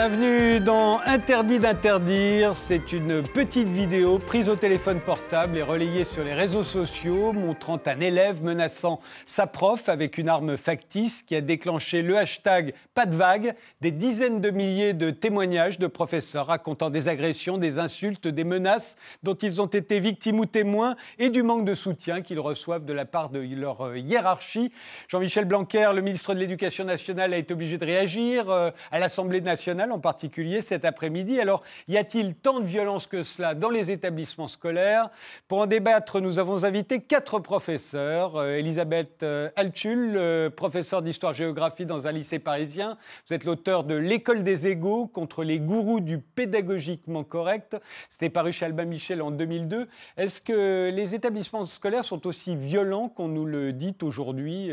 Bienvenue dans Interdit d'interdire. C'est une petite vidéo prise au téléphone portable et relayée sur les réseaux sociaux montrant un élève menaçant sa prof avec une arme factice qui a déclenché le hashtag pas de vague. Des dizaines de milliers de témoignages de professeurs racontant des agressions, des insultes, des menaces dont ils ont été victimes ou témoins et du manque de soutien qu'ils reçoivent de la part de leur euh, hiérarchie. Jean-Michel Blanquer, le ministre de l'Éducation nationale, a été obligé de réagir euh, à l'Assemblée nationale en particulier cet après-midi. Alors, y a-t-il tant de violence que cela dans les établissements scolaires? Pour en débattre, nous avons invité quatre professeurs. Euh, Elisabeth euh, Alchul, euh, professeure d'histoire-géographie dans un lycée parisien. Vous êtes l'auteur de L'école des égaux contre les gourous du pédagogiquement correct. C'était paru chez Albin Michel en 2002. Est-ce que les établissements scolaires sont aussi violents qu'on nous le dit aujourd'hui,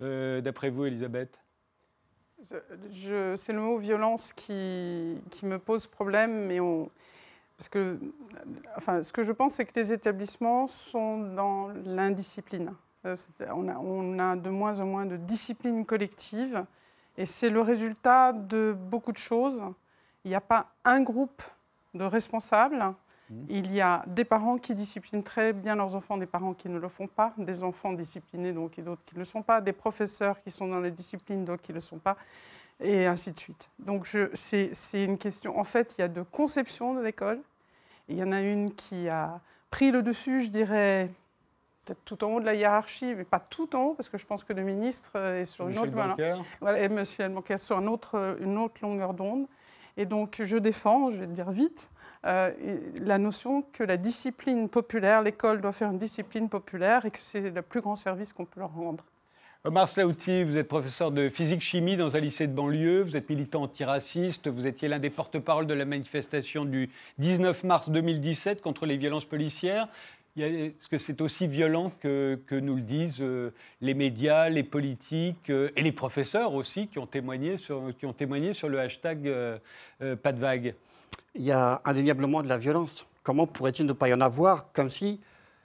d'après vous, Elisabeth? C'est le mot violence qui, me pose problème, mais parce que, enfin, ce que je pense, c'est que les établissements sont dans l'indiscipline. Euh, on a, on a, de moins en moins de discipline collective, et c'est le résultat de beaucoup de choses. Il n'y a pas un groupe de responsables Mmh. Il y a des parents qui disciplinent très bien leurs enfants, des parents qui ne le font pas, des enfants disciplinés donc, et d'autres qui ne le sont pas, des professeurs qui sont dans la discipline, d'autres qui ne le sont pas, et ainsi de suite. Donc c'est une question, en fait, il y a de conception de l'école. Il y en a une qui a pris le dessus, je dirais, peut-être tout en haut de la hiérarchie, mais pas tout en haut, parce que je pense que le ministre est sur une autre, voilà, et Monsieur sur une autre, une autre longueur d'onde. Et donc, je défends, je vais le dire vite, euh, la notion que la discipline populaire, l'école doit faire une discipline populaire et que c'est le plus grand service qu'on peut leur rendre. Omar Slaouti, vous êtes professeur de physique-chimie dans un lycée de banlieue, vous êtes militant antiraciste, vous étiez l'un des porte-parole de la manifestation du 19 mars 2017 contre les violences policières. Est-ce que c'est aussi violent que, nous le disent euh, les médias, les politiques euh, et les professeurs aussi qui ont témoigné sur, qui ont témoigné sur le hashtag pas de vague il y a indéniablement de la violence. Comment pourrait-il ne pas y en avoir Comme si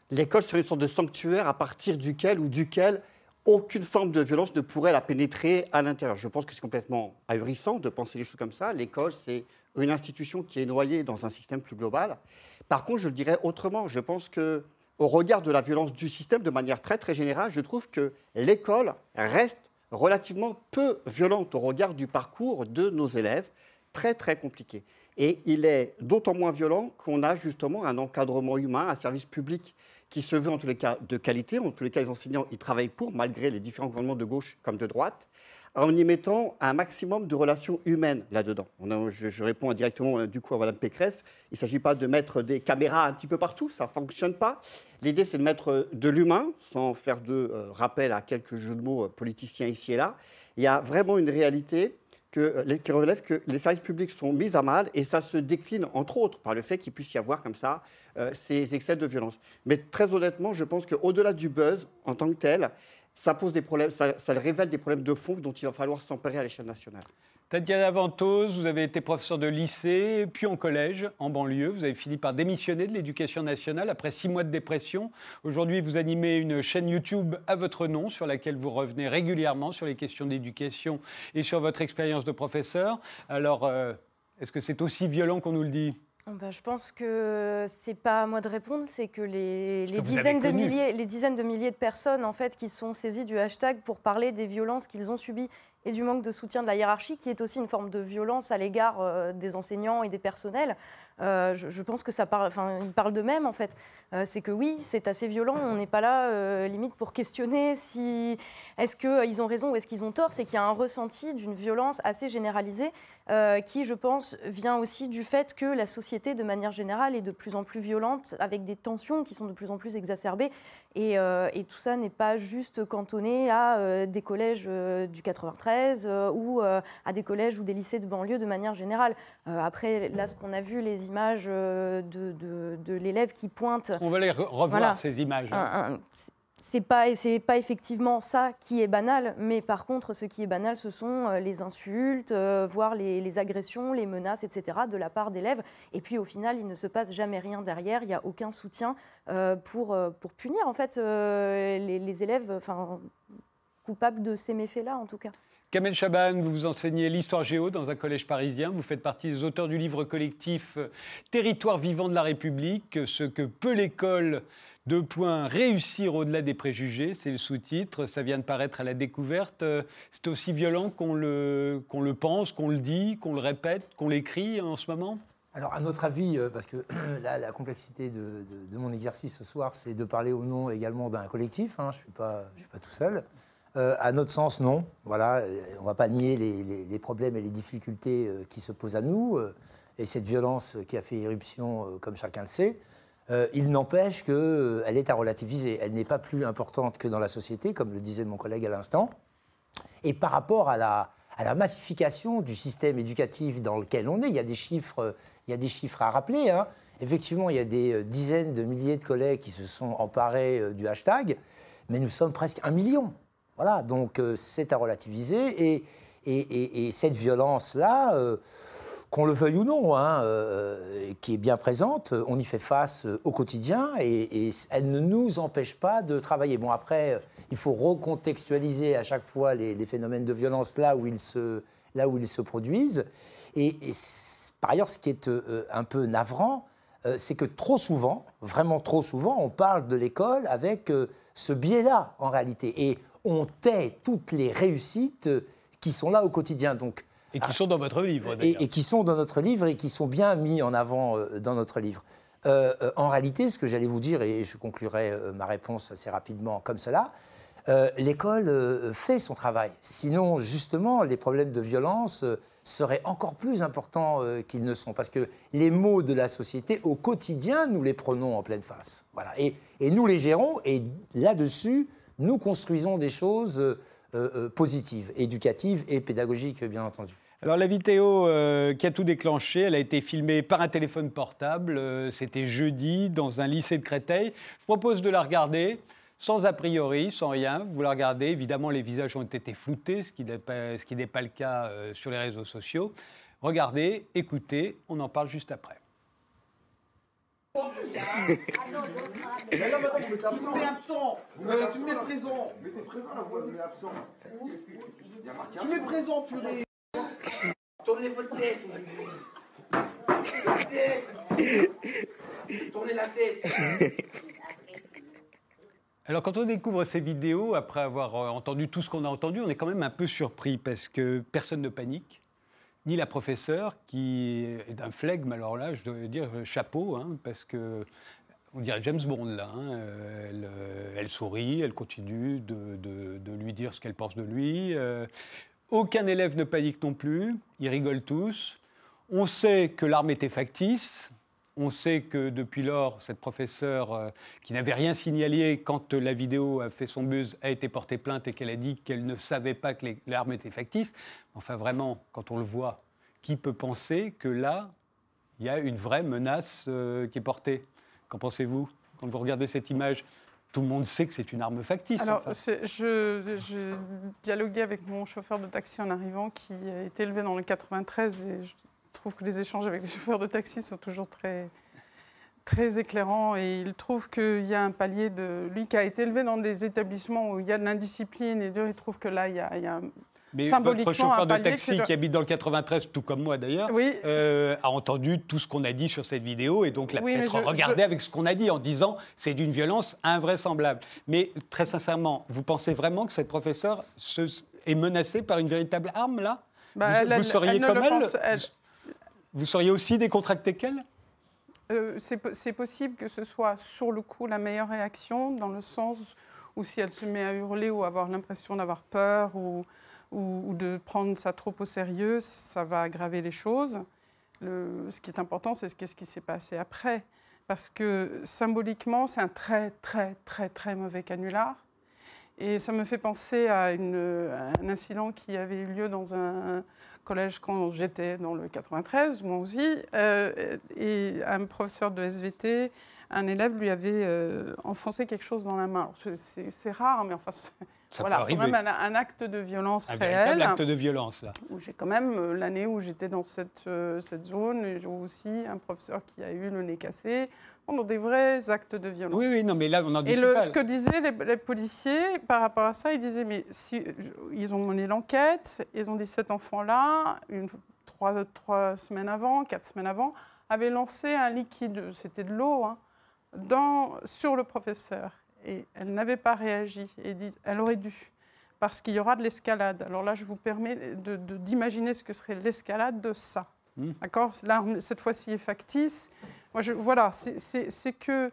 l'école serait une sorte de sanctuaire à partir duquel ou duquel aucune forme de violence ne pourrait la pénétrer à l'intérieur? Je pense que c'est complètement ahurissant de penser les choses comme ça. L'école, c'est une institution qui est noyée dans un système plus global. Par contre, je le dirais autrement. Je pense que, au regard de la violence du système, de manière très très générale, je trouve que l'école reste relativement peu violente au regard du parcours de nos élèves, très très compliqué. Et il est d'autant moins violent qu'on a justement un encadrement humain, un service public qui se veut en tous les cas de qualité. En tous les cas, les enseignants y travaillent pour, malgré les différents gouvernements de gauche comme de droite, en y mettant un maximum de relations humaines là-dedans. Je, réponds directement euh, du coup à Mme Pécresse. Il ne s'agit pas de mettre des caméras un petit peu partout, ça ne fonctionne pas. L'idée, c'est de mettre euh, de l'humain, sans faire de euh, rappel à quelques jeux de mots politiciens ici et là. Il y a vraiment une réalité qui relève que les services publics sont mis à mal et ça se décline entre autres par le fait qu'il puisse y avoir comme ça ces excès de violence. Mais très honnêtement, je pense qu'au-delà du buzz en tant que tel, ça pose des problèmes, ça, révèle des problèmes de fond dont il va falloir s'emparer à l'échelle nationale. Tatiana Ventose, vous avez été professeur de lycée, puis en collège, en banlieue. Vous avez fini par démissionner de l'éducation nationale après six mois de dépression. Aujourd'hui, vous animez une chaîne YouTube à votre nom sur laquelle vous revenez régulièrement sur les questions d'éducation et sur votre expérience de professeur. Alors, euh, est-ce que c'est aussi violent qu'on nous le dit? Ben, je pense que c'est pas à moi de répondre, c'est que les, dizaines de milliers, les dizaines de milliers de personnes en fait qui sont saisies du hashtag pour parler des violences qu'ils ont subies et du manque de soutien de la hiérarchie, qui est aussi une forme de violence à l'égard euh, des enseignants et des personnels. Euh, je, pense que ça parle, enfin, ils parlent d'eux-mêmes en fait. Euh, c'est que oui, c'est assez violent. On n'est pas là limite pour questionner si est-ce qu'ils ont raison ou est-ce qu'ils ont tort. C'est qu'il y a un ressenti d'une violence assez généralisée qui, je pense, vient aussi du fait que la société, de manière générale, est de plus en plus violente, avec des tensions qui sont de plus en plus exacerbées. Et, et tout ça n'est pas juste cantonné à des collèges du 93 euh, ou euh, à des collèges ou des lycées de banlieue de manière générale. Euh, après, là, ce qu'on a vu, les images de, de, l'élève qui pointe. On va les revoir, ces images. C'est pas c'est pas effectivement ça qui est banal, mais par contre, ce qui est banal, ce sont les insultes, voire les, agressions, les menaces, etc. de la part d'élèves. Et puis au final, il ne se passe jamais rien derrière. Il n'y a aucun soutien pour pour punir en fait les, les élèves, enfin coupables de ces méfaits-là, en tout cas. Kamel Chaban, vous enseignez l'histoire géo dans un collège parisien. Vous faites partie des auteurs du livre collectif Territoire vivant de la République, ce que peut l'école deux points, réussir au-delà des préjugés, c'est le sous-titre, ça vient de paraître à la découverte. C'est aussi violent qu'on le, pense, qu'on le dit, qu'on le répète, qu'on l'écrit en ce moment? Alors, à notre avis, euh, parce que la complexité de, mon exercice ce soir, c'est de parler au nom également d'un collectif. Hein, je ne suis pas tout seul. Euh, à notre sens, non. Voilà, euh, on ne va pas nier les, problèmes et les difficultés qui se posent à nous, et cette violence qui a fait éruption, comme chacun le sait. il n'empêche qu'elle est à relativiser. Elle n'est pas plus importante que dans la société, comme le disait mon collègue à l'instant. Et par rapport à la, massification du système éducatif dans lequel on est, il y a des chiffres il y a des chiffres à rappeler. Hein. Effectivement, il y a des euh, dizaines de milliers de collègues qui se sont emparés euh, du hashtag, mais nous sommes presque un million. Voilà, donc euh, c'est à relativiser. Et, et, cette violence-là, qu'on le veuille ou non, hein, qui est bien présente, on y fait face au quotidien et, elle ne nous empêche pas de travailler. Bon, après, il faut recontextualiser à chaque fois les, phénomènes de violence là où ils se, là où ils se produisent. Et, par ailleurs, ce qui est euh, un peu navrant, euh, c'est que trop souvent, vraiment trop souvent, on parle de l'école avec euh, ce biais-là, en réalité. On tait toutes les réussites qui sont là au quotidien. Donc, et qui sont dans votre livre, et, et, qui sont dans notre livre et qui sont bien mis en avant dans notre livre. en réalité, ce que j'allais vous dire, et je conclurai ma réponse assez rapidement comme cela, l'école fait son travail. Sinon, justement, les problèmes de violence seraient encore plus importants euh, qu'ils ne sont. Parce que les maux de la société, au quotidien, nous les prenons en pleine face. Voilà. Et, et nous les gérons, et là-dessus, nous construisons des choses euh, euh, positives, éducatives et pédagogiques, bien entendu. Alors la vidéo qui a tout déclenché, elle a été filmée par un téléphone portable. C'était jeudi dans un lycée de Créteil. Je propose de la regarder sans a priori, sans rien. Vous la regardez, évidemment, les visages ont été floutés, ce qui n'est pas, le cas euh, sur les réseaux sociaux. Regardez, écoutez, on en parle juste après. Tu mets présent. Mais t'es présent mais absent. Tu mets présent, purée. Tournez votre tête La tête. Tournez la tête. Alors quand on découvre ces vidéos, après avoir entendu tout ce qu'on a entendu, on est quand même un peu surpris parce que personne ne panique, ni la professeure qui est d'un flegme, alors là je dois dire euh, chapeau, hein, parce que on dirait James Bond là, hein, euh, elle, sourit, elle continue de, lui dire ce qu'elle pense de lui. aucun élève ne panique non plus, ils rigolent tous. On sait que l'arme était factice, on sait que depuis lors, cette professeure euh, qui n'avait rien signalé quand la vidéo a fait son buzz a été portée plainte et qu'elle a dit qu'elle ne savait pas que l'arme était factice. Enfin, vraiment, quand on le voit, qui peut penser que là, il y a une vraie menace euh, qui est portée? Qu'en pensez-vous? Quand vous regardez cette image, tout le monde sait que c'est une arme factice. Alors, je, je, dialoguais avec mon chauffeur de taxi en arrivant qui a été élevé dans le 93 et je je trouve que les échanges avec les chauffeurs de taxi sont toujours très, très éclairants et il trouve qu'il y a un palier de... Lui qui a été élevé dans des établissements où il y a de l'indiscipline et il trouve que là, il y a, il y a mais votre chauffeur de taxi qui habite dans le 93, tout comme moi d'ailleurs, euh, a entendu tout ce qu'on a dit sur cette vidéo et donc l'a peut-être regardé avec ce qu'on a dit en disant c'est d'une violence invraisemblable. Mais très sincèrement, vous pensez vraiment que cette professeure se, est menacée par une véritable arme là? Bah, vous, seriez comme elle, vous seriez aussi décontracté qu'elle euh, C'est possible que ce soit sur le coup la meilleure réaction, dans le sens où si elle se met à hurler ou avoir l'impression d'avoir peur ou, de prendre ça trop au sérieux, ça va aggraver les choses. Ce qui est important, c'est ce, ce qui s'est passé après. Parce que symboliquement, c'est un très, très, très, très mauvais canular. Et ça me fait penser à, un incident qui avait eu lieu dans un, collège quand j'étais dans le 93, moi aussi, euh, et un professeur de SVT, un élève lui avait euh, enfoncé quelque chose dans la main. C'est rare, mais enfin, Ça voilà, peut arriver. quand même un, un acte de violence un réel. véritable acte de violence, là. où j'ai quand même, euh, l'année où j'étais dans cette, euh, cette zone, et j'ai aussi un professeur qui a eu le nez cassé, bon, des vrais actes de violence. Oui, oui, non, mais là, on en Et discute le, pas. ce que disaient les, les policiers par rapport à ça, ils disaient, mais si, ils ont mené l'enquête, ils ont dit cet enfant-là, trois, trois semaines avant, quatre semaines avant, avait lancé un liquide, c'était de l'eau, hein, dans, sur le professeur. Et elle n'avait pas réagi. Et disent, elle aurait dû, parce qu'il y aura de l'escalade. Alors là, je vous permets de- de- d'imaginer ce que serait l'escalade de ça. Hmm. D'accord? Là, on- cette fois-ci, est factice. Moi, je, voilà, c'est- que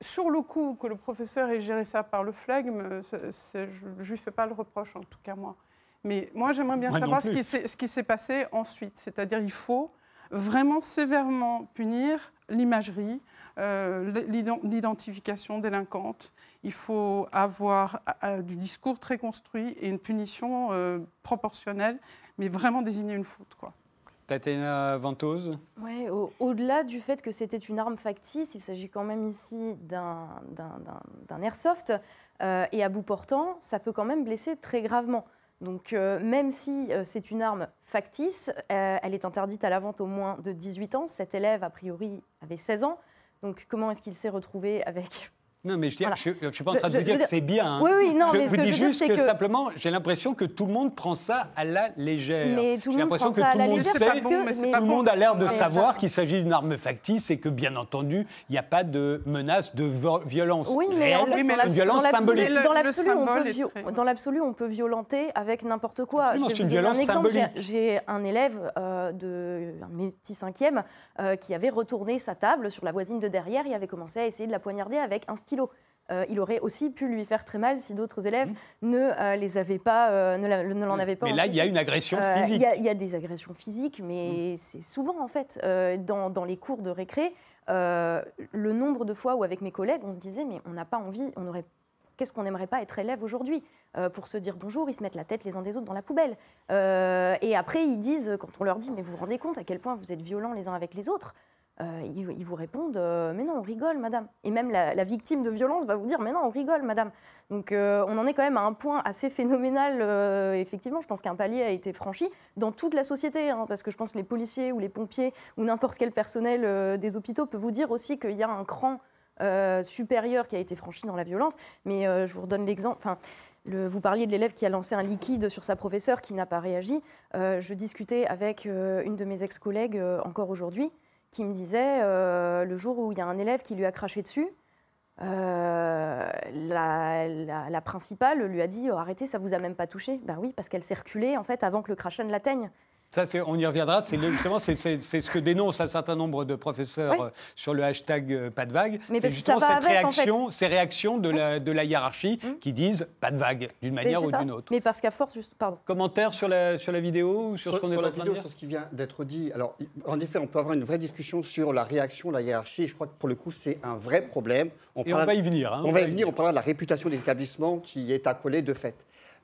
sur le coup, que le professeur ait géré ça par le flegme, c'est- je ne lui fais pas le reproche, en tout cas moi. Mais moi, j'aimerais bien Moi savoir ce plus. qui s'est- ce qui s'est passé ensuite. C'est-à-dire, il faut vraiment sévèrement punir l'imagerie, euh, l'ident- l'identification délinquante. Il faut avoir euh, du discours très construit et une punition euh, proportionnelle, mais vraiment désigner une faute. Quoi. Tatiana Ventose Ouais, au- Au-delà du fait que c'était une arme factice, il s'agit quand même ici d'un airsoft. euh, et à bout portant, ça peut quand même blesser très gravement. Donc euh, même si euh, c'est une arme factice, euh, elle est interdite à la vente au moins de 18 ans. Cet élève, a priori, avait 16 ans. Donc comment est-ce qu'il s'est retrouvé avec Non, mais je Voilà. ne suis pas en train de vous dire que c'est bien. hein. Oui, oui, non, je mais vous que dis juste c'est que, que- simplement, j'ai l'impression que tout le monde prend ça à la légère. Mais tout J'ai le monde l'impression prend que ça à tout la le monde légère sait, C'est pas parce bon, que mais tout le monde a l'air de savoir qu'il s'agit d'une arme factice et que, bien entendu, il n'y a pas de menace de violence Oui, mais en fait, une l'absolu- violence symbolique. Le- dans l'absolu, on, symbole peut violenter avec n'importe quoi. C'est une violence exemple. J'ai- symbolique. J'ai un élève euh, de mes petits cinquièmes euh, qui avait retourné sa table sur la voisine de derrière et avait commencé à essayer de la poignarder avec un Euh, il aurait aussi pu lui faire très mal si d'autres élèves ne euh, les avaient pas, euh, ne l'en avaient pas. Mmh. Mais là, il y a une agression physique. Il y, a- il y a des agressions physiques, mais c'est souvent en fait dans, dans les cours de récré, le nombre de fois où avec mes collègues on se disait mais on n'a pas envie, on aurait, qu'est-ce qu'on n'aimerait pas être élève aujourd'hui pour se dire bonjour, ils se mettent la tête les uns des autres dans la poubelle. Et après ils disent quand on leur dit mais vous vous rendez compte à quel point vous êtes violents les uns avec les autres euh, ils, vous répondent euh, mais non on rigole madame et même la, victime de violence va vous dire mais non on rigole madame donc euh, on en est quand même à un point assez phénoménal. effectivement, je pense qu'un palier a été franchi dans toute la société, hein, parce que je pense que les policiers ou les pompiers ou n'importe quel personnel des hôpitaux peut vous dire aussi qu'il y a un cran supérieur qui a été franchi dans la violence. Mais je vous redonne l'exemple. Vous parliez de l'élève qui a lancé un liquide sur sa professeure qui n'a pas réagi. Je discutais avec une de mes ex-collègues encore aujourd'hui qui me disait euh, le jour où il y a un élève qui lui a craché dessus, euh, la, principale lui a dit oh, arrêtez, ça vous a même pas touché. Ben oui, parce qu'elle s'est reculée en fait avant que le crachat ne l'atteigne. Ça, on y reviendra. C'est justement c'est, ce que dénonce un certain nombre de professeurs Oui. euh, sur le hashtag euh, pas de vague. Mais c'est parce que justement ça va cette avec, en fait. réaction, ces réactions de la, de la hiérarchie Hum. qui disent pas de vague d'une manière ou ça. d'une autre. Mais parce qu'à force, juste, pardon. Commentaire sur la, sur la vidéo ou sur, ce qu'on est en la train vidéo, de dire sur ce qui vient d'être dit. Alors, en effet, on peut avoir une vraie discussion sur la réaction de la hiérarchie. Je crois que pour le coup, c'est un vrai problème. Et on va y venir. hein, on va y venir, on parlera de la réputation des établissements qui est accolée de fait.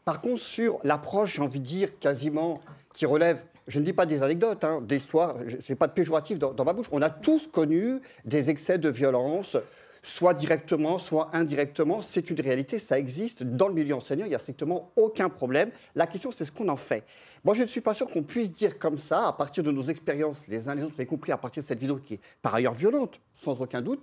Par contre, sur l'approche, j'ai envie de dire, quasiment, qui relève, je ne dis pas des anecdotes, hein, des histoires, ce n'est pas péjoratif dans, dans ma bouche, on a tous connu des excès de violence, soit directement, soit indirectement. C'est une réalité, ça existe. Dans le milieu enseignant, il n'y a strictement aucun problème. La question, c'est ce qu'on en fait. Moi, je ne suis pas sûr qu'on puisse dire comme ça, à partir de nos expériences les uns les autres, y compris à partir de cette vidéo qui est par ailleurs violente, sans aucun doute,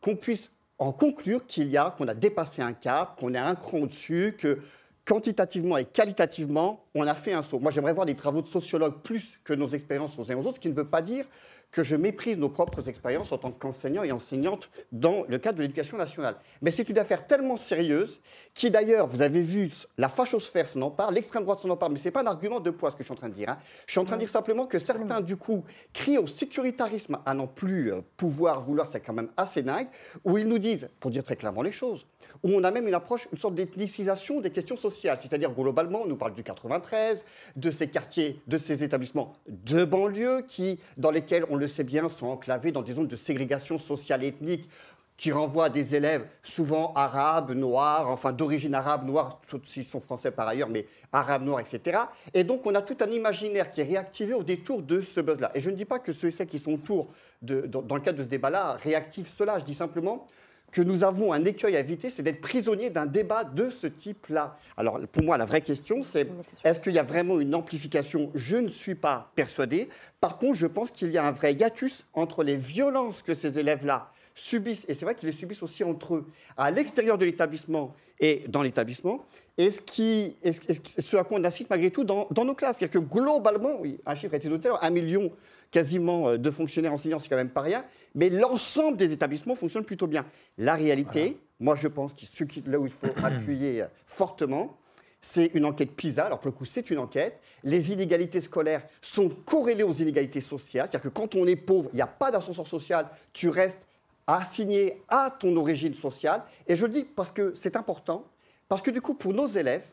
qu'on puisse en conclure qu'il y a, qu'on a dépassé un cap, qu'on est un cran au-dessus, que quantitativement et qualitativement, on a fait un saut. Moi, j'aimerais voir des travaux de sociologues plus que nos expériences aux uns aux autres, ce qui ne veut pas dire que je méprise nos propres expériences en tant qu'enseignant et enseignante dans le cadre de l'éducation nationale. Mais c'est une affaire tellement sérieuse qui d'ailleurs, vous avez vu, la fachosphère s'en empare, l'extrême droite s'en empare, mais ce n'est pas un argument de poids ce que je suis en train de dire. hein. Je suis en train de dire simplement que certains, du coup, crient au sécuritarisme à n'en plus euh, pouvoir vouloir, c'est quand même assez dingue, où ils nous disent, pour dire très clairement les choses, où on a même une approche, une sorte d'ethnicisation des questions sociales. C'est-à-dire, globalement, on nous parle du 93, de ces quartiers, de ces établissements de banlieue qui, dans lesquels, on le sait bien, sont enclavés dans des zones de ségrégation sociale et ethnique qui renvoient à des élèves souvent arabes, noirs, enfin d'origine arabe, noire, s'ils sont français par ailleurs, mais arabes, noirs, etc. Et donc on a tout un imaginaire qui est réactivé au détour de ce buzz-là. Et je ne dis pas que ceux et celles qui sont autour, de, dans le cadre de ce débat-là, réactivent cela. Je dis simplement que nous avons un écueil à éviter, c'est d'être prisonnier d'un débat de ce type-là. Alors, pour moi, la vraie question, c'est est-ce qu'il y a vraiment une amplification? Je ne suis pas persuadé. Par contre, je pense qu'il y a un vrai hiatus entre les violences que ces élèves-là subissent, et c'est vrai qu'ils les subissent aussi entre eux, à l'extérieur de l'établissement et dans l'établissement, et ce, qui, ce, à quoi on assiste malgré tout dans, nos classes. C'est-à-dire que globalement, un chiffre a été noté, un million quasiment euh, de fonctionnaires enseignants, c'est quand même pas rien, mais l'ensemble des établissements fonctionne plutôt bien. La réalité, moi je pense que ce qui, là où il faut appuyer euh, fortement, c'est une enquête PISA. Alors pour le coup, c'est une enquête. Les inégalités scolaires sont corrélées aux inégalités sociales. C'est-à-dire que quand on est pauvre, il n'y a pas d'ascenseur social, tu restes assigné à ton origine sociale. Et je le dis parce que c'est important, parce que du coup, pour nos élèves,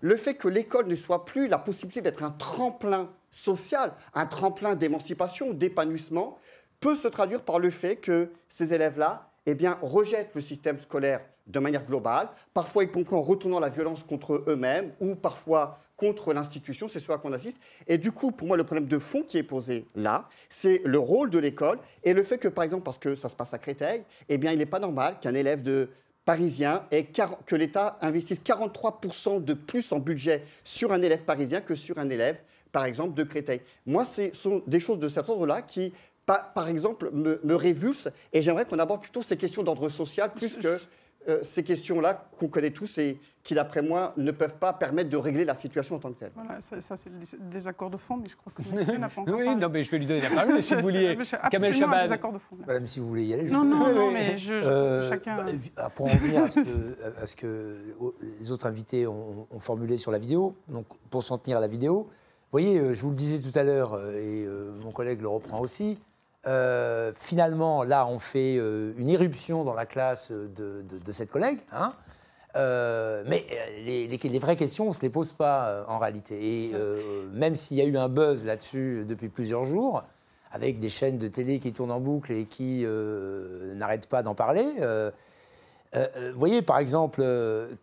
le fait que l'école ne soit plus la possibilité d'être un tremplin social, un tremplin d'émancipation, d'épanouissement, peut se traduire par le fait que ces élèves-là eh bien, rejettent le système scolaire de manière globale, parfois y compris en retournant la violence contre eux-mêmes ou parfois contre l'institution, c'est ce à quoi on assiste. Et du coup, pour moi, le problème de fond qui est posé là, c'est le rôle de l'école et le fait que, par exemple, parce que ça se passe à Créteil, eh bien, il n'est pas normal qu'un élève de parisien que l'État investisse 43% de plus en budget sur un élève parisien que sur un élève, par exemple, de Créteil. Moi, ce sont des choses de cet ordre-là qui, par, exemple, me, me révulsent et j'aimerais qu'on aborde plutôt ces questions d'ordre social plus que euh, ces questions-là qu'on connaît tous et qui, d'après moi, ne peuvent pas permettre de régler la situation en tant que telle. Voilà, ça, c'est le désaccord de fond, mais je crois que monsieur n'a pas encore Oui, non, mais je vais lui donner la parole, si vous vouliez. Kamel Chaban. désaccord de fond. Madame, si vous voulez y aller. Non, non, non, mais je, euh, chacun... Bah, ah, pour en revenir à ce, que, les autres invités ont, formulé sur la vidéo, donc pour s'en tenir à la vidéo, vous voyez, euh, je vous le disais tout à l'heure, et mon collègue le reprend aussi, euh, finalement, là, on fait euh, une éruption dans la classe de, cette collègue. Hein. Euh, mais les, vraies questions, on ne se les pose pas en réalité. Et même s'il y a eu un buzz là-dessus depuis plusieurs jours, avec des chaînes de télé qui tournent en boucle et qui n'arrêtent pas d'en parler, vous voyez, par exemple,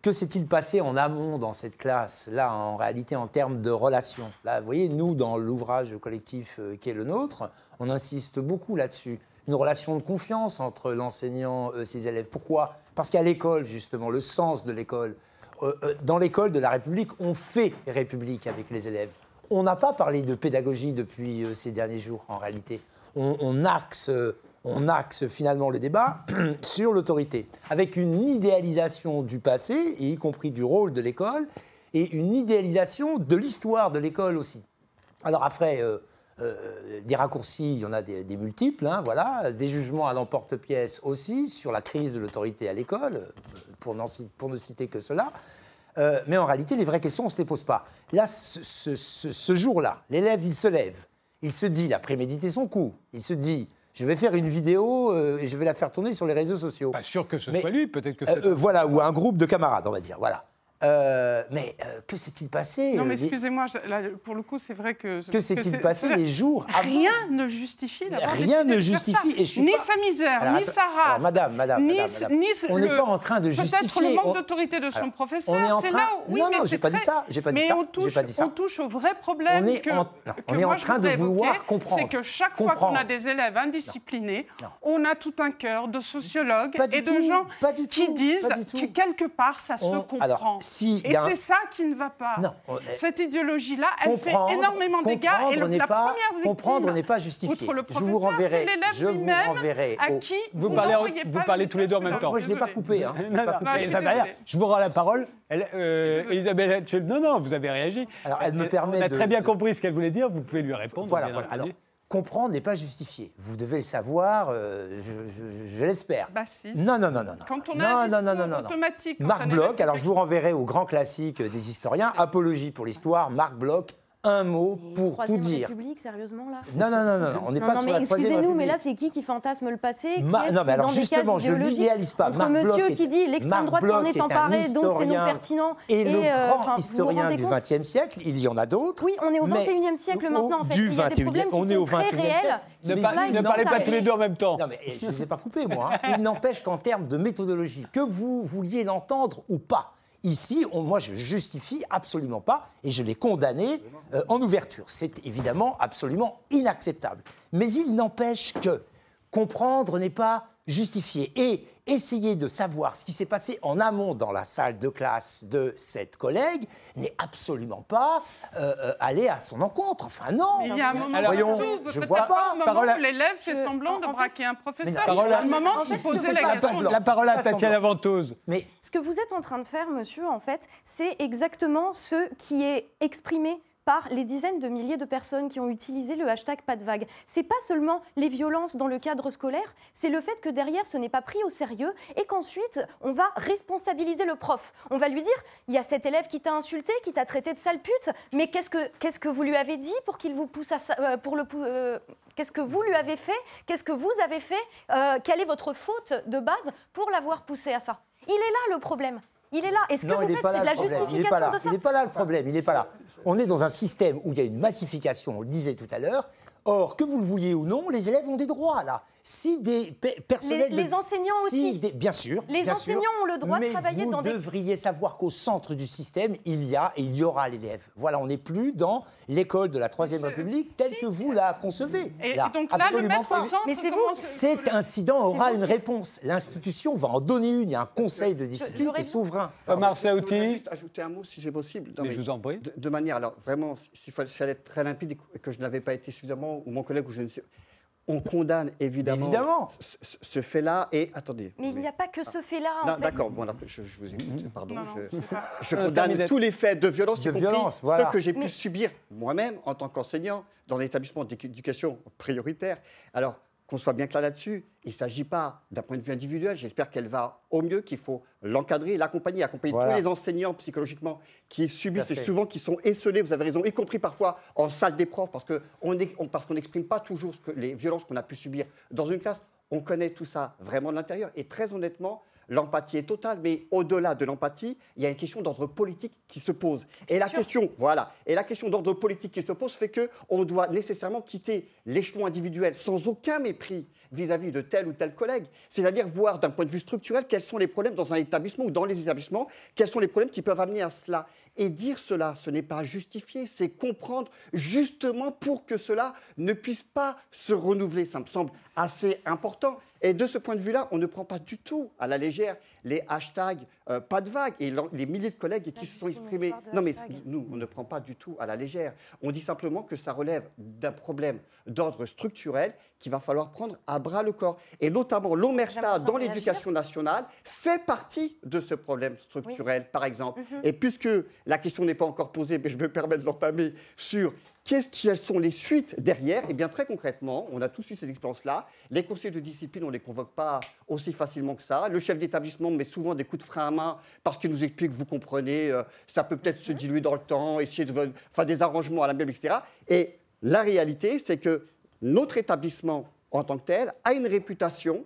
que s'est-il passé en amont dans cette classe, là, en réalité, en termes de relations? Là, vous voyez, nous, dans l'ouvrage collectif qui est le nôtre, on insiste beaucoup là-dessus. Une relation de confiance entre l'enseignant et ses élèves. Pourquoi? Parce qu'à l'école, justement, le sens de l'école. Euh, euh, dans l'école de la République, on fait République avec les élèves. On n'a pas parlé de pédagogie depuis euh, ces derniers jours, en réalité. On, axe, on axe finalement le débat sur l'autorité, avec une idéalisation du passé, y compris du rôle de l'école, et une idéalisation de l'histoire de l'école aussi. Alors après, euh, des raccourcis, il y en a des, multiples, hein, voilà. des jugements à l'emporte-pièce aussi sur la crise de l'autorité à l'école, euh, pour, pour, ne citer que cela. Euh, mais en réalité, les vraies questions, on ne se les pose pas. Là, ce, jour-là, l'élève, il se lève, il se dit, il a prémédité son coup, il se dit, je vais faire une vidéo et je vais la faire tourner sur les réseaux sociaux. Pas sûr que ce soit lui, peut-être que c'est... voilà, ou un groupe de camarades, on va dire, voilà. Euh, mais euh, que s'est-il passé Non, mais euh, excusez-moi, pour le coup, c'est vrai que. Que s'est-il passé les jours Rien ne justifie Rien ne justifie. Et je ni sa misère, ni sa race. madame, madame, ni, on n'est pas en train de justifier. Peut-être le manque d'autorité de son professeur. C'est là où. Oui, non, non, j'ai pas dit ça. Pas mais dit ça. On, touche, pas dit ça. on touche au vrai problème. On est que, en, on est en train de vouloir comprendre. C'est que chaque fois qu'on a des élèves indisciplinés, on a tout un cœur de sociologues et de gens qui disent que quelque part, ça se comprend. Et c'est ça qui ne va pas. Non, Cette idéologie-là, elle fait énormément de dégâts. Et le, la pas, première victime, comprendre n'est pas justifié. le je vous renverrai, je vous renverrai à qui vous, parlez, vous parlez tous les deux en même temps. Moi, je ne l'ai pas coupé. Hein. je, vous rends la parole. Elle, euh, Elisabeth, non, non, vous avez réagi. Alors, elle me permet On a de, très bien compris ce qu'elle voulait dire. Vous pouvez lui répondre. Voilà, voilà. Alors, comprendre n'est pas justifié. Vous devez le savoir, euh, je, l'espère. Bah si. Non, non, non, non. Quand on a non, un non, non, automatique. Marc Bloch, alors je vous renverrai au grand classique des historiens, Apologie pour l'histoire, Marc Bloch, un mot pour tout dire. République, sérieusement là Non, non, non, non, on n'est pas sur la troisième Excusez-nous, mais là, c'est qui qui fantasme le passé Non, mais alors justement, je ne l'idéalise pas. Marc monsieur qui dit l'extrême droite s'en est emparée, donc c'est non pertinent. Et, le euh, grand historien du XXe siècle, il y en a d'autres. Oui, on est au XXIe siècle maintenant, en fait. Du XXIe, on est au XXIe siècle. Ne parlez pas tous les deux en même temps. Non, mais eh, je ne les ai pas coupés, moi. Hein. Il n'empêche qu'en termes de méthodologie, que vous vouliez l'entendre ou pas, Ici, moi, je justifie absolument pas et je l'ai condamné euh, en ouverture. C'est évidemment absolument inacceptable. Mais il n'empêche que comprendre n'est pas justifier et essayer de savoir ce qui s'est passé en amont dans la salle de classe de cette collègue n'est absolument pas euh, euh, aller à son encontre. Enfin non. Mais il y a un moment Alors, voyons, tout, je vois pas moment à- où l'élève fait semblant de braquer un professeur. À- le moment fait, posait la question. semblant. La parole à Tatiana. Ventose. Mais Ce que vous êtes en train de faire, monsieur, en fait, c'est exactement ce qui est exprimé par les dizaines de milliers de personnes qui ont utilisé le hashtag pas de vague. C'est pas seulement les violences dans le cadre scolaire, c'est le fait que derrière ce n'est pas pris au sérieux et qu'ensuite on va responsabiliser le prof. On va lui dire il y a cet élève qui t'a insulté, qui t'a traité de sale pute, mais qu'est-ce que qu'est-ce que vous lui avez dit pour qu'il vous pousse à ça, euh, pour le euh, qu'est-ce que vous lui avez fait, qu'est-ce que vous avez fait, euh, quelle est votre faute de base pour l'avoir poussé à ça? Il est là le problème. Il est là. Et ce que non, vous faites, c'est de la justification de ça. Il n'est pas là le problème. Il n'est pas là. On est dans un système où il y a une massification, on le disait tout à l'heure. Or, que vous le vouliez ou non, les élèves ont des droits là. Si des pe- personnels, Les- de- les enseignants si aussi. des- bien sûr. Les bien sûr. enseignants ont le droit de travailler vous dans des- devriez savoir qu'au centre du système, il y a et il y aura l'élève. Voilà, on n'est plus dans l'école de la Troisième République telle que vous la concevez. Et Là, donc là, le absolument pas. centre, Mais c'est vous- Cet incident aura une réponse. L'institution va en donner une. Il y a un conseil de discipline qui est souverain. Omar juste ajouter un mot, si c'est possible. Non, Mais mais je vous en prie. De, de manière, alors vraiment, s'il fallait être très limpide et que je n'avais pas été suffisamment, ou mon collègue, ou je ne sais on condamne évidemment, Évidemment. ce, fait-là. Et attendez. Mais il n'y a pas que ce fait-là, Non, en fait. D'accord, bon, alors, je, je vous écoute, pardon. Non, non, je, condamne tous les faits de violence, De y compris violence, voilà. ceux que j'ai pu subir moi-même en tant qu'enseignant dans l'établissement d'éducation prioritaire. Alors, qu'on soit bien clair là-dessus, il ne s'agit pas d'un point de vue individuel. J'espère qu'elle va au mieux, qu'il faut l'encadrer, l'accompagner, accompagner Voilà. tous les enseignants psychologiquement qui subissent et souvent qui sont esselés, vous avez raison, y compris parfois en salle des profs, parce qu'on on, parce qu'on n'exprime pas toujours ce que, les violences qu'on a pu subir dans une classe. On connaît tout ça vraiment de l'intérieur. Et très honnêtement, l'empathie est totale, mais au-delà de l'empathie, il y a une question d'ordre politique qui se pose. Et la sûr. question, voilà, et la question d'ordre politique qui se pose fait que on doit nécessairement quitter l'échelon individuel sans aucun mépris vis-à-vis de tel ou tel collègue, c'est-à-dire voir d'un point de vue structurel quels sont les problèmes dans un établissement ou dans les établissements, quels sont les problèmes qui peuvent amener à cela. Et dire cela, ce n'est pas justifier, c'est comprendre justement pour que cela ne puisse pas se renouveler. Ça me semble assez important. Et de ce point de vue-là, on ne prend pas du tout à la légère les hashtags euh, pas de vague et les milliers de collègues qui se sont exprimés. Non, mais nous, on ne prend pas du tout à la légère. On dit simplement que ça relève d'un problème d'ordre structurel qu'il va falloir prendre à bras le corps. Et notamment, l'omerta dans l'éducation nationale fait partie de ce problème structurel, par exemple. Mhm. Et puisque la question n'est pas encore posée, mais je me permets de l'entamer sur qu'est-ce quelles sont les suites derrière, et bien très concrètement, on a tous eu ces expériences-là. Les conseils de discipline, on ne les convoque pas aussi facilement que ça. Le chef d'établissement met souvent des coups de frein à main parce qu'il nous explique, vous comprenez, euh, ça peut peut-être se diluer dans le temps, essayer de faire des arrangements à la même, etc. Et la réalité, c'est que notre établissement en tant que tel a une réputation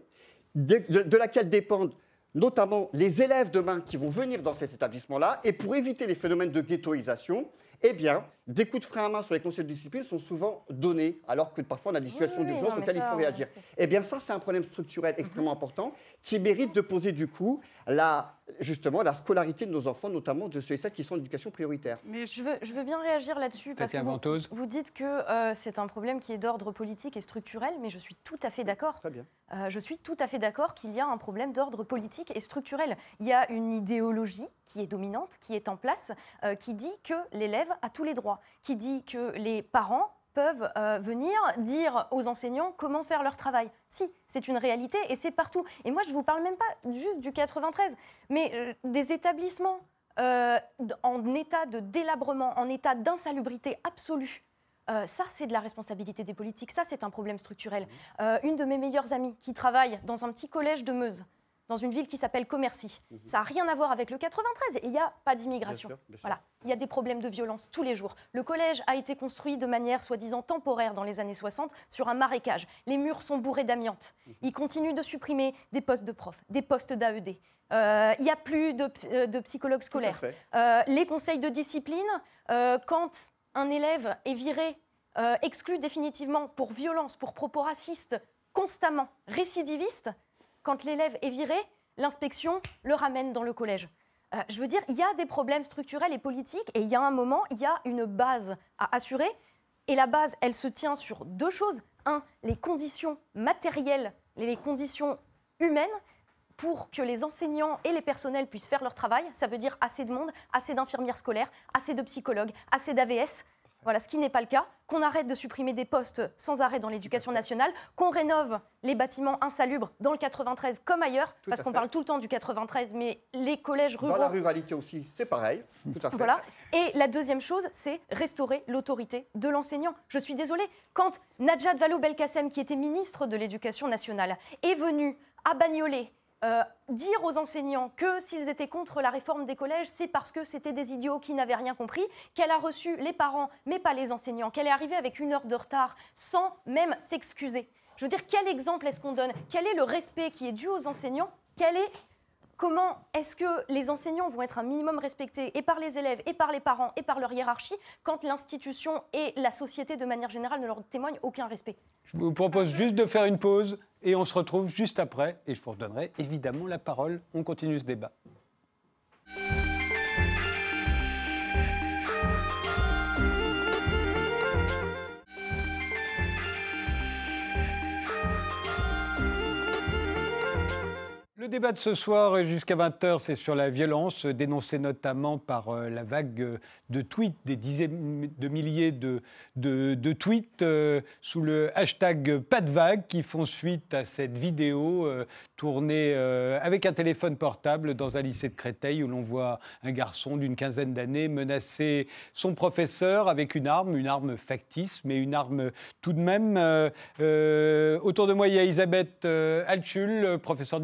de, de- de laquelle dépendent notamment les élèves demain qui vont venir dans cet établissement-là. Et pour éviter les phénomènes de ghettoisation, eh bien, des coups de frein à main sur les conseils de discipline sont souvent donnés, alors que parfois on a des situations oui, d'urgence auxquelles il faut réagir. Eh bien, ça, c'est un problème structurel extrêmement important qui mérite de poser du coup la, justement la scolarité de nos enfants, notamment de ceux et celles qui sont en éducation prioritaire. Mais Je veux, je veux bien réagir là-dessus parce que vous dites que euh, c'est un problème qui est d'ordre politique et structurel, mais je suis tout à fait d'accord. Très bien. Euh, je suis tout à fait d'accord qu'il y a un problème d'ordre politique et structurel. Il y a une idéologie qui est dominante, qui est en place, euh, qui dit que l'élève a tous les droits, qui dit que les parents peuvent euh, venir dire aux enseignants comment faire leur travail. Si, c'est une réalité et c'est partout. Et moi, je ne vous parle même pas juste du 93, mais euh, des établissements euh, en état de délabrement, en état d'insalubrité absolue. Euh, ça, c'est de la responsabilité des politiques. Ça, c'est un problème structurel. Euh, une de mes meilleures amies qui travaille dans un petit collège de Meuse, dans une ville qui s'appelle Commercy. Ça n'a rien à voir avec le 93 et il n'y a pas d'immigration. Voilà, il y a des problèmes de violence tous les jours. Le collège a été construit de manière soi-disant temporaire dans les années 60 sur un marécage. Les murs sont bourrés d'amiante. Mhm. Ils continuent de supprimer des postes de profs, des postes d'AED. Euh, Il n'y a plus de, euh, de psychologues scolaires. Euh, les conseils de discipline, euh, quand un élève est viré, exclu définitivement pour violence, pour propos racistes, constamment récidiviste, quand l'élève est viré, l'inspection le ramène dans le collège. Euh, je veux dire, il y a des problèmes structurels et politiques, et il y a un moment, il y a une base à assurer. Et la base, elle se tient sur deux choses. Un, les conditions matérielles, les conditions humaine pour que les enseignants et les personnels puissent faire leur travail. Ça veut dire assez de monde, assez d'infirmières scolaires, assez de psychologues, assez d'AVS. Voilà, ce qui n'est pas le cas, qu'on arrête de supprimer des postes sans arrêt dans l'éducation nationale, qu'on rénove les bâtiments insalubres dans le 93 comme ailleurs, parce qu'on parle tout le temps du 93, mais les collèges ruraux... Dans la ruralité aussi, c'est pareil, tout à fait. Voilà. Et la deuxième chose, c'est restaurer l'autorité de l'enseignant. Je suis désolée, quand Najat Vallaud-Belkacem, qui était ministre de l'Éducation nationale, est venue à Bagnolet euh, dire aux enseignants que s'ils étaient contre la réforme des collèges, c'est parce que c'était des idiots qui n'avaient rien compris, qu'elle a reçu les parents, mais pas les enseignants, qu'elle est arrivée avec une heure de retard sans même s'excuser. Je veux dire, quel exemple est-ce qu'on donne? Quel est le respect qui est dû aux enseignants? Quel est comment est-ce que les enseignants vont être un minimum respectés et par les élèves, et par les parents, et par leur hiérarchie, quand l'institution et la société de manière générale ne leur témoignent aucun respect? Je vous propose juste de faire une pause et on se retrouve juste après et je vous redonnerai évidemment la parole. On continue ce débat. Le débat de ce soir jusqu'à 20h, c'est sur la violence, dénoncée notamment par euh, la vague de tweets, des dizaines de milliers de, tweets euh, sous le hashtag pas de vague qui font suite à cette vidéo euh, tournée avec un téléphone portable dans un lycée de Créteil où l'on voit un garçon d'une quinzaine d'années menacer son professeur avec une arme, une arme factice, mais une arme tout de même. autour de moi, il y a Elisabeth Altschul, professeure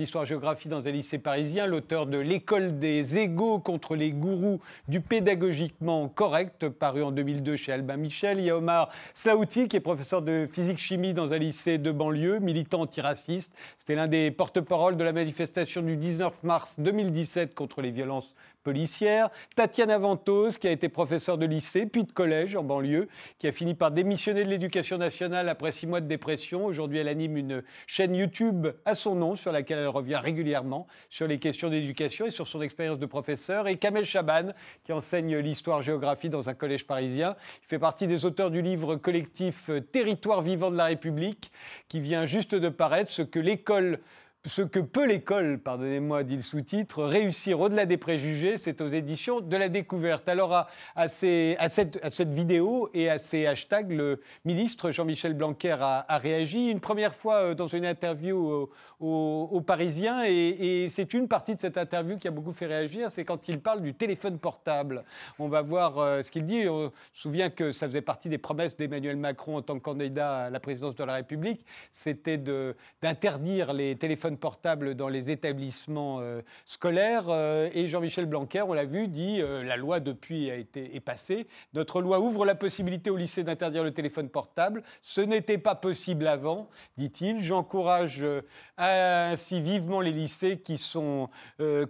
dans un lycée parisien, l'auteur de L'école des égaux contre les gourous du pédagogiquement correct, paru en 2002 chez Albin Michel. Il Omar Slaouti, qui est professeur de physique-chimie dans un lycée de banlieue, militant antiraciste. C'était l'un des porte-parole de la manifestation du 19 mars 2017 contre les violences policière. Tatiana Ventose, qui a été professeure de lycée, puis de collège en banlieue, qui a fini par démissionner de l'éducation nationale après six mois de dépression. Aujourd'hui, elle anime une chaîne YouTube à son nom, sur laquelle elle revient régulièrement sur les questions d'éducation et sur son expérience de professeur. Et Kamel Chaban, qui enseigne l'histoire-géographie dans un collège parisien. Il fait partie des auteurs du livre collectif Territoire vivant de la République, qui vient juste de paraître, ce que l'école ce que peut l'école, pardonnez-moi, dit le sous-titre, réussir au-delà des préjugés, c'est aux éditions de la découverte. Alors à, cette, vidéo et à ces hashtags, le ministre Jean-Michel Blanquer a, réagi une première fois euh, dans une interview aux, Parisiens et, c'est une partie de cette interview qui a beaucoup fait réagir, c'est quand il parle du téléphone portable. On va voir euh, ce qu'il dit. On se souvient que ça faisait partie des promesses d'Emmanuel Macron en tant que candidat à la présidence de la République, c'était d'interdire les téléphones portable dans les établissements euh, scolaires. Euh, et Jean-Michel Blanquer, on l'a vu, dit euh, la loi depuis a été est passée. Notre loi ouvre la possibilité au lycée d'interdire le téléphone portable. Ce n'était pas possible avant, dit-il. J'encourage ainsi vivement les lycées qui sont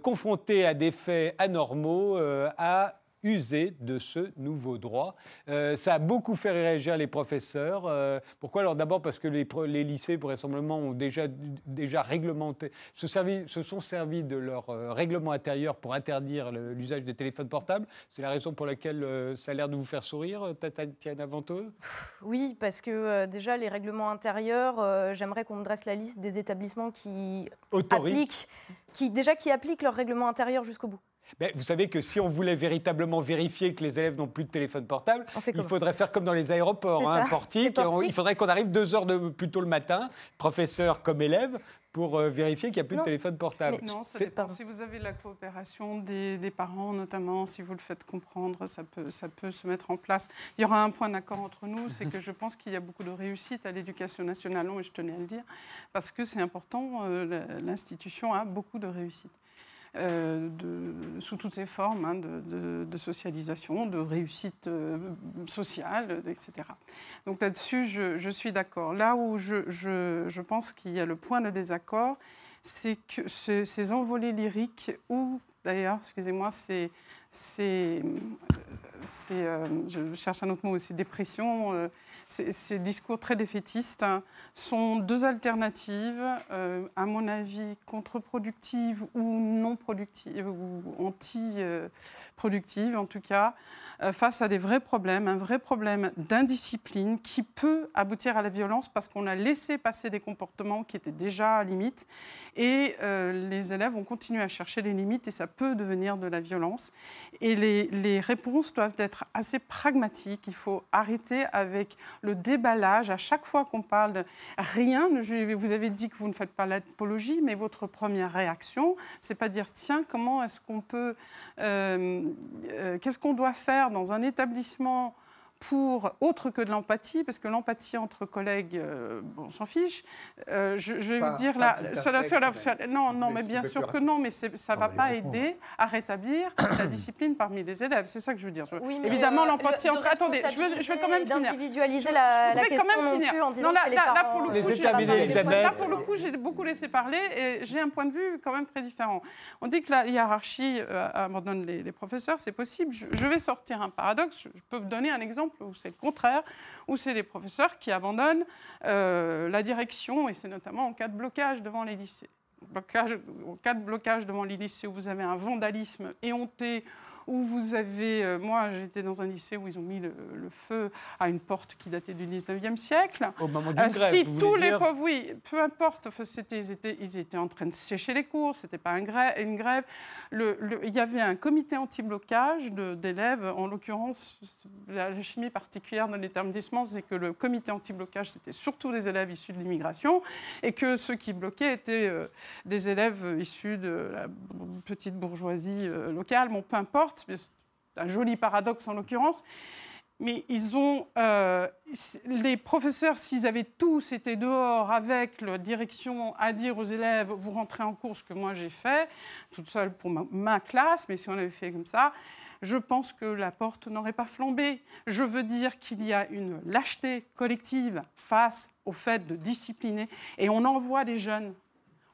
confrontés à des faits anormaux à user de ce nouveau droit. Euh, ça a beaucoup fait réagir les professeurs. Euh, pourquoi? Alors d'abord parce que les, les, lycées, vraisemblablement, ont déjà, déjà réglementé, se, servi, se sont servis de leur euh, règlement intérieur pour interdire l'usage des téléphones portables. C'est la raison pour laquelle ça a l'air de vous faire sourire, Tatiana Venteux? Oui, parce que déjà, les règlements intérieurs, j'aimerais qu'on me dresse la liste des établissements qui appliquent, qui, déjà qui appliquent leur règlement intérieur jusqu'au bout vous savez que si on voulait véritablement vérifier que les élèves n'ont plus de téléphone portable, il faudrait faire comme dans les aéroports, hein, portique. il faudrait qu'on arrive deux heures de, plus tôt le matin, professeur comme élève, pour euh, vérifier qu'il n'y a plus de téléphone portable. non, ça dépend. Si vous avez la coopération des, parents, notamment, si vous le faites comprendre, ça peut, ça peut se mettre en place. Il y aura un point d'accord entre nous, c'est que je pense qu'il y a beaucoup de réussite à l'éducation nationale, et je tenais à le dire, parce que c'est important, euh, l'institution a beaucoup de réussite. Euh, sous toutes ses formes hein, de, socialisation, de réussite euh, sociale, etc. Donc là-dessus, je, suis d'accord. Là où je, je pense qu'il y a le point de désaccord, c'est que ces envolées lyriques, ou d'ailleurs, excusez-moi, c'est je cherche un autre mot aussi, dépression, ces discours très défaitistes sont deux alternatives, à mon avis, contre-productives ou non productives, ou anti-productives en tout cas, face à des vrais problèmes, un vrai problème d'indiscipline qui peut aboutir à la violence parce qu'on a laissé passer des comportements qui étaient déjà à limite et les élèves ont continué à chercher les limites et ça peut devenir de la violence. Et les réponses doivent être assez pragmatiques. Il faut arrêter avec le déballage. À chaque fois qu'on parle de rien, vous avez dit que vous ne faites pas l'apologie, mais votre première réaction, c'est pas dire tiens, comment est-ce qu'on peut, euh, euh, qu'est-ce qu'on doit faire dans un établissement pour autre que de l'empathie, parce que l'empathie entre collègues, euh, on s'en fiche. Euh, je, vais vous dire là, non, non, mais bien sûr que non, mais ça ne va pas aider à rétablir la discipline parmi les élèves. C'est ça que je veux dire. Évidemment, euh, l'empathie entre. Attendez, je veux, je veux quand même finir. D'individualiser la, la question quand même finir. en disant là, que les là, là, pour le coup, là, pour le coup, j'ai beaucoup laissé parler et j'ai un point de vue quand même très différent. On dit que la hiérarchie abandonne les, les professeurs, c'est possible. Je, je vais sortir un paradoxe. Je peux vous donner un exemple où c'est le contraire, où c'est les professeurs qui abandonnent euh, la direction, et c'est notamment en cas de blocage devant les lycées. Blocage, en cas de blocage devant les lycées où vous avez un vandalisme éhonté, où vous avez, euh, moi j'étais dans un lycée où ils ont mis le, feu à une porte qui datait du 19e siècle. Au moment d'une euh, grève, Si tous les dire... oui, peu importe, c'était, ils, étaient, ils étaient en train de sécher les cours, c'était pas un grève, une grève. Le, il y avait un comité anti-blocage d'élèves, en l'occurrence, la, chimie particulière de l'établissement, c'est que le comité anti-blocage, c'était surtout des élèves issus de l'immigration, et que ceux qui bloquaient étaient euh, des élèves issus de la petite bourgeoisie locale, bon, peu importe c'est un joli paradoxe en l'occurrence. Mais ils ont, euh, les professeurs, s'ils avaient tous été dehors avec la direction à dire aux élèves, vous rentrez en cours, ce que moi j'ai fait, toute seule pour ma, classe, mais si on avait fait comme ça, je pense que la porte n'aurait pas flambé. Je veux dire qu'il y a une lâcheté collective face au fait de discipliner, et on envoie des jeunes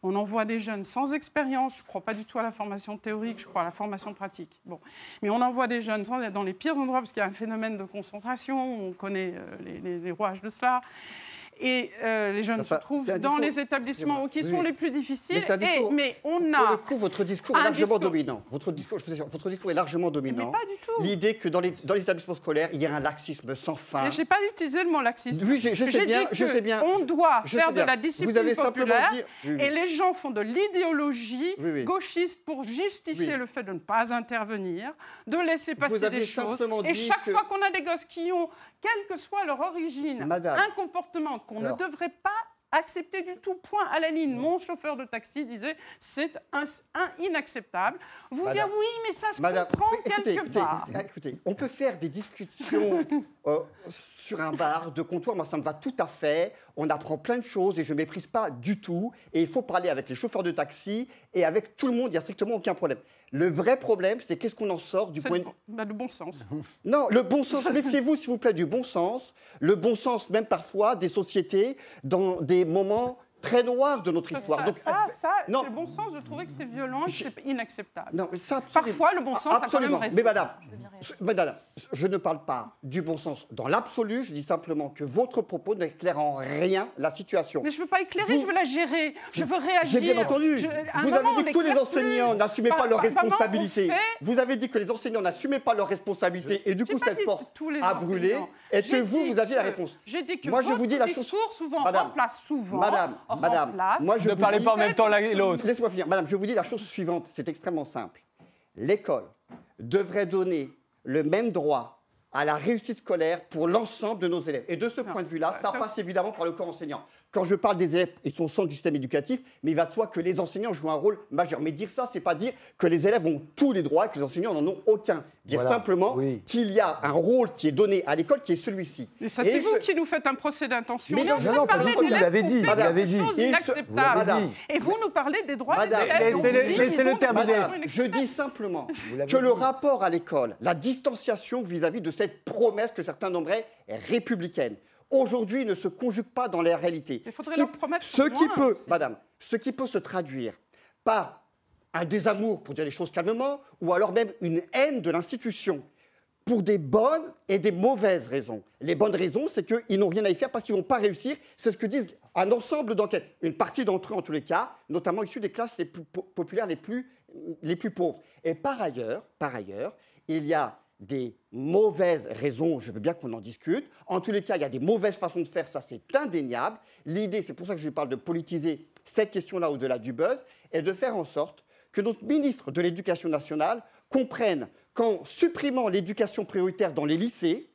on envoie des jeunes sans expérience, je ne crois pas du tout à la formation théorique, je crois à la formation pratique. Bon. Mais on envoie des jeunes dans les pires endroits parce qu'il y a un phénomène de concentration, on connaît euh, les rouages de cela. Et euh, les jeunes se trouvent dans les établissements qui sont les plus difficiles. Mais, mais on a. Pour le coup, votre discours est largement dominant. Votre discours, votre discours est largement dominant. Mais pas du tout. L'idée que dans les, dans les établissements scolaires, il y a un laxisme sans fin. Je n'ai pas utilisé le mot laxisme. Oui, je, sais bien. je sais bien. On doit faire de la discipline populaire. Et les gens font de l'idéologie gauchiste pour justifier le fait de ne pas intervenir, de laisser passer des choses. Et chaque fois qu'on a des gosses qui ont quelle que soit leur origine, un comportement qu'on ne devrait pas accepter du tout, point à la ligne. Mon chauffeur de taxi disait c'est un, inacceptable. Vous dire oui, mais ça se comprend quelque part. Écoutez, on peut faire des discussions euh, sur un bar de comptoir, moi ça me va tout à fait. On apprend plein de choses et je ne méprise pas du tout. Et il faut parler avec les chauffeurs de taxi et avec tout le monde, il n'y a strictement aucun problème. Le vrai problème, c'est qu'est-ce qu'on en sort du point de... Bah, le bon sens. Non, le bon sens, méfiez-vous s'il vous plaît du bon sens. Le bon sens même parfois des sociétés dans des moments très noir de notre histoire. Ça, Donc, ça, ça c'est le bon sens de trouver que c'est violent et c'est inacceptable. Non, ça, Parfois, le bon sens a quand même raison. Mais madame, je, madame, je ne parle pas du bon sens dans l'absolu, je dis simplement que votre propos n'éclaire en rien la situation. Mais je ne veux pas éclairer, je veux la gérer, je veux réagir. J'ai bien entendu. vous avez dit que tous les enseignants n'assumaient pas leurs responsabilités. Vous avez dit que les enseignants n'assumaient pas leurs responsabilités et du coup cette porte a brûlé et que vous, vous aviez la réponse. J'ai dit que Moi, je vous dis la chose. souvent remplace souvent. Madame, Madame, moi je ne parlez pas en même temps l'un et l'autre. Laissez-moi finir. Madame, je vous dis la chose suivante, c'est extrêmement simple. L'école devrait donner le même droit à la réussite scolaire pour l'ensemble de nos élèves. Et de ce point de vue-là, ça, passe évidemment par le corps enseignant. Quand je parle des élèves, ils sont au centre du système éducatif, mais il va de soi que les enseignants jouent un rôle majeur. Mais dire ça, c'est pas dire que les élèves ont tous les droits et que les enseignants n'en ont aucun. Dire simplement qu'il y a un rôle qui est donné à l'école qui est celui-ci. Mais ça, c'est vous qui nous faites un procès d'intention. Mais non, non, non, pas du tout. Vous l'avez dit. Vous l'avez dit. Et vous nous parlez des droits des élèves. C'est le terminé. Je dis simplement que le rapport à l'école, la distanciation vis-à-vis de cette promesse que certains nommeraient républicaine, aujourd'hui ne se conjugue pas dans la réalité. Il faudrait leur promettre ce qui peut, madame, ce qui peut se traduire par un désamour, pour dire les choses calmement, ou alors même une haine de l'institution. pour des bonnes et des mauvaises raisons. Les bonnes raisons, c'est qu'ils n'ont rien à y faire parce qu'ils ne vont pas réussir. C'est ce que disent un ensemble d'enquêtes. Une partie d'entre eux, en tous les cas, notamment issus des classes les plus populaires, les plus, les plus pauvres. Et par ailleurs, par ailleurs, il y a des mauvaises raisons, je veux bien qu'on en discute. En tous les cas, il y a des mauvaises façons de faire, ça c'est indéniable. L'idée, c'est pour ça que je parle de politiser cette question-là au-delà du buzz, est de faire en sorte que notre ministre de l'Éducation nationale comprenne qu'en supprimant l'éducation prioritaire dans les lycées,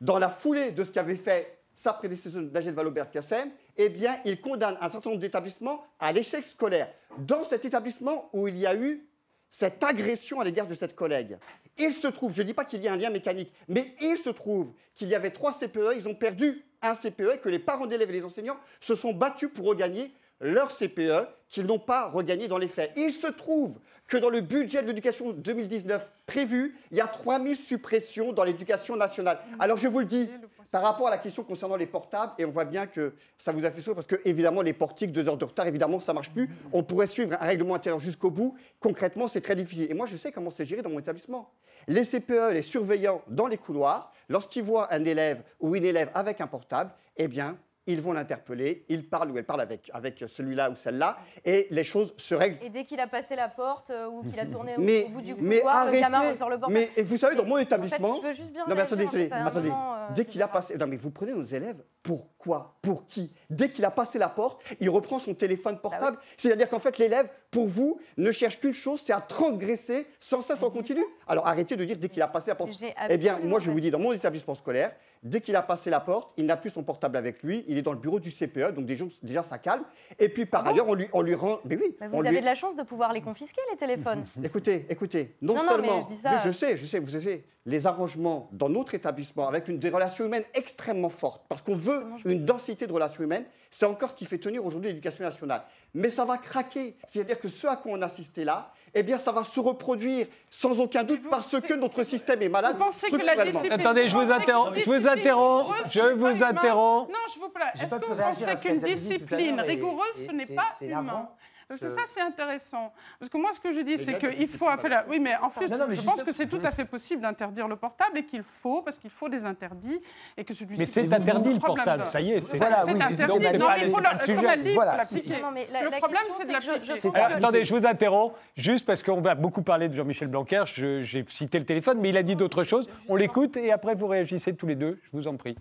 dans la foulée de ce qu'avait fait sa prédécesseur Nagel Vallaud-Belkacem, eh bien, il condamne un certain nombre d'établissements à l'échec scolaire. Dans cet établissement où il y a eu cette agression à l'égard de cette collègue, il se trouve, je ne dis pas qu'il y a un lien mécanique, mais il se trouve qu'il y avait trois CPE, ils ont perdu un CPE que les parents d'élèves et les enseignants se sont battus pour regagner leur CPE qu'ils n'ont pas regagné dans les faits. Il se trouve que dans le budget de l'éducation 2019 prévu, il y a 3000 suppressions dans l'éducation nationale. Alors je vous le dis, par rapport à la question concernant les portables, et on voit bien que ça vous a fait sourire parce que évidemment les portiques, deux heures de retard, évidemment ça marche plus. On pourrait suivre un règlement intérieur jusqu'au bout. Concrètement, c'est très difficile. Et moi, je sais comment c'est géré dans mon établissement. Les CPE, les surveillants dans les couloirs, lorsqu'ils voient un élève ou une élève avec un portable, eh bien, ils vont l'interpeller, il parle ou elle parle avec, avec celui-là ou celle-là, et les choses se règlent. Et dès qu'il a passé la porte euh, ou qu'il a tourné au, bout du couloir, le gamin sur le bord. Mais vous savez, dans mon établissement... je veux juste bien non, mais attendez, attendez. Euh, dès qu'il a passé... Non, mais vous prenez nos élèves, pourquoi? Pour qui? Dès qu'il a passé la porte, il reprend son téléphone bah portable. C'est-à-dire qu'en fait, l'élève, pour vous, ne cherche qu'une chose, c'est à transgresser sans cesse en continu. Alors arrêtez de dire dès qu'il a passé la porte. Eh bien, moi, je vous dis, dans mon établissement scolaire, Dès qu'il a passé la porte, il n'a plus son portable avec lui, il est dans le bureau du CPE, donc déjà, déjà ça calme. Et puis par ah ailleurs, on, lui, on lui rend. Mais oui. vous avez de la chance de pouvoir les confisquer, les téléphones. écoutez, écoutez, non, seulement. je, je, sais, je sais, vous savez, les arrangements dans notre établissement avec une, des relations humaines extrêmement fortes, parce qu'on veut une densité de relations humaines, c'est encore ce qui fait tenir aujourd'hui l'éducation nationale. Mais ça va craquer. C'est-à-dire que ce à quoi on assistait là, eh bien, ça va se reproduire sans aucun doute parce que notre système est malade. Vous pensez que la discipline... Attendez, je vous interromps. Je vous interromps. Je vous interromps. Non, je vous plaît. Est-ce que vous pensez qu'une discipline rigoureuse, ce n'est pas humain parce que ça, c'est intéressant. Parce que moi, ce que je dis, c'est qu'il faut. oui, mais en plus, je pense que c'est tout à fait possible d'interdire le portable et qu'il faut, parce qu'il faut des interdits et que celui-ci. Mais c'est interdit le portable, ça y est. C'est voilà, oui. Interdit. Non, mais il faut l'appliquer. Le problème, c'est de l'appliquer. Attendez, je vous interromps, juste parce qu'on va beaucoup parler de Jean-Michel Blanquer. J'ai cité le téléphone, mais il a dit d'autres choses. On l'écoute et après, vous réagissez tous les deux. Je vous en prie.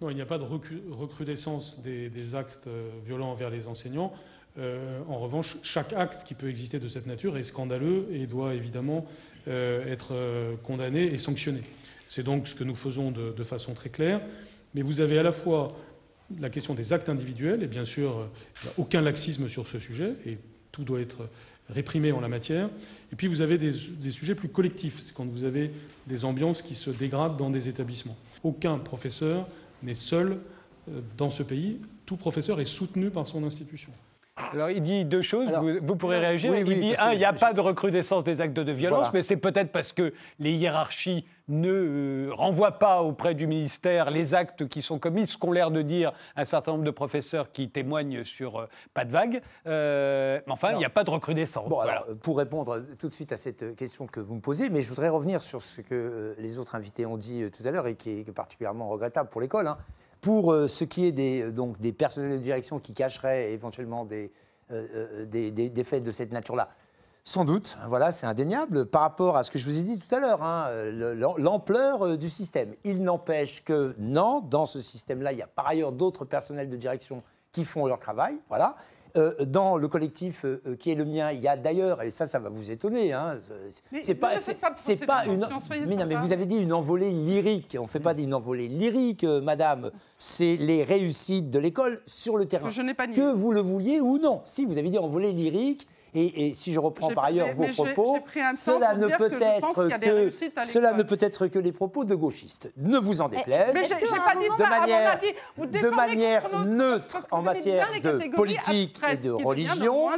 Non, il n'y a pas de recrudescence des, actes euh, violents envers les enseignants. Euh, en revanche, chaque acte qui peut exister de cette nature est scandaleux et doit évidemment euh, être euh, condamné et sanctionné. C'est donc ce que nous faisons de, façon très claire. Mais vous avez à la fois la question des actes individuels, et bien sûr, il n'y a aucun laxisme sur ce sujet, et tout doit être réprimé en la matière. Et puis vous avez des, des sujets plus collectifs, c'est quand vous avez des ambiances qui se dégradent dans des établissements. Aucun professeur n'est seul dans ce pays, tout professeur est soutenu par son institution. Alors, il dit deux choses, vous, pourrez réagir. il dit, un, il n'y a pas de recrudescence des actes de violence, mais c'est peut-être parce que les hiérarchies ne euh, renvoient pas auprès du ministère les actes qui sont commis, ce qu'ont l'air de dire un certain nombre de professeurs qui témoignent sur euh, pas de vague. Euh, mais enfin, il n'y a pas de recrudescence. Bon, alors, pour répondre tout de suite à cette question que vous me posez, mais je voudrais revenir sur ce que les autres invités ont dit tout à l'heure et qui est particulièrement regrettable pour l'école. Hein. Pour euh, ce qui est des, euh, donc, des personnels de direction qui cacheraient éventuellement des, euh, faits de cette nature-là, sans doute, voilà, c'est indéniable par rapport à ce que je vous ai dit tout à l'heure, hein, l'ampleur du système. Il n'empêche que non, dans ce système-là, il y a par ailleurs d'autres personnels de direction qui font leur travail, voilà. Euh, dans le collectif euh, euh, qui est le mien, il y a d'ailleurs, et ça, ça va vous étonner, hein, c'est pas, c'est pas une. Mais, non, mais vous avez dit une envolée lyrique. On ne fait pas une envolée lyrique, madame. C'est les réussites de l'école sur le terrain. je n'ai pas Que vous le vouliez ou non. Si vous avez dit envolée lyrique, et, si je reprends par ailleurs vos propos, cela ne peut être que, cela ne peut être que les propos de gauchistes. Ne vous en déplaise. Mais j'ai pas dit ça. De manière, de manière neutre en matière de politique et de religion,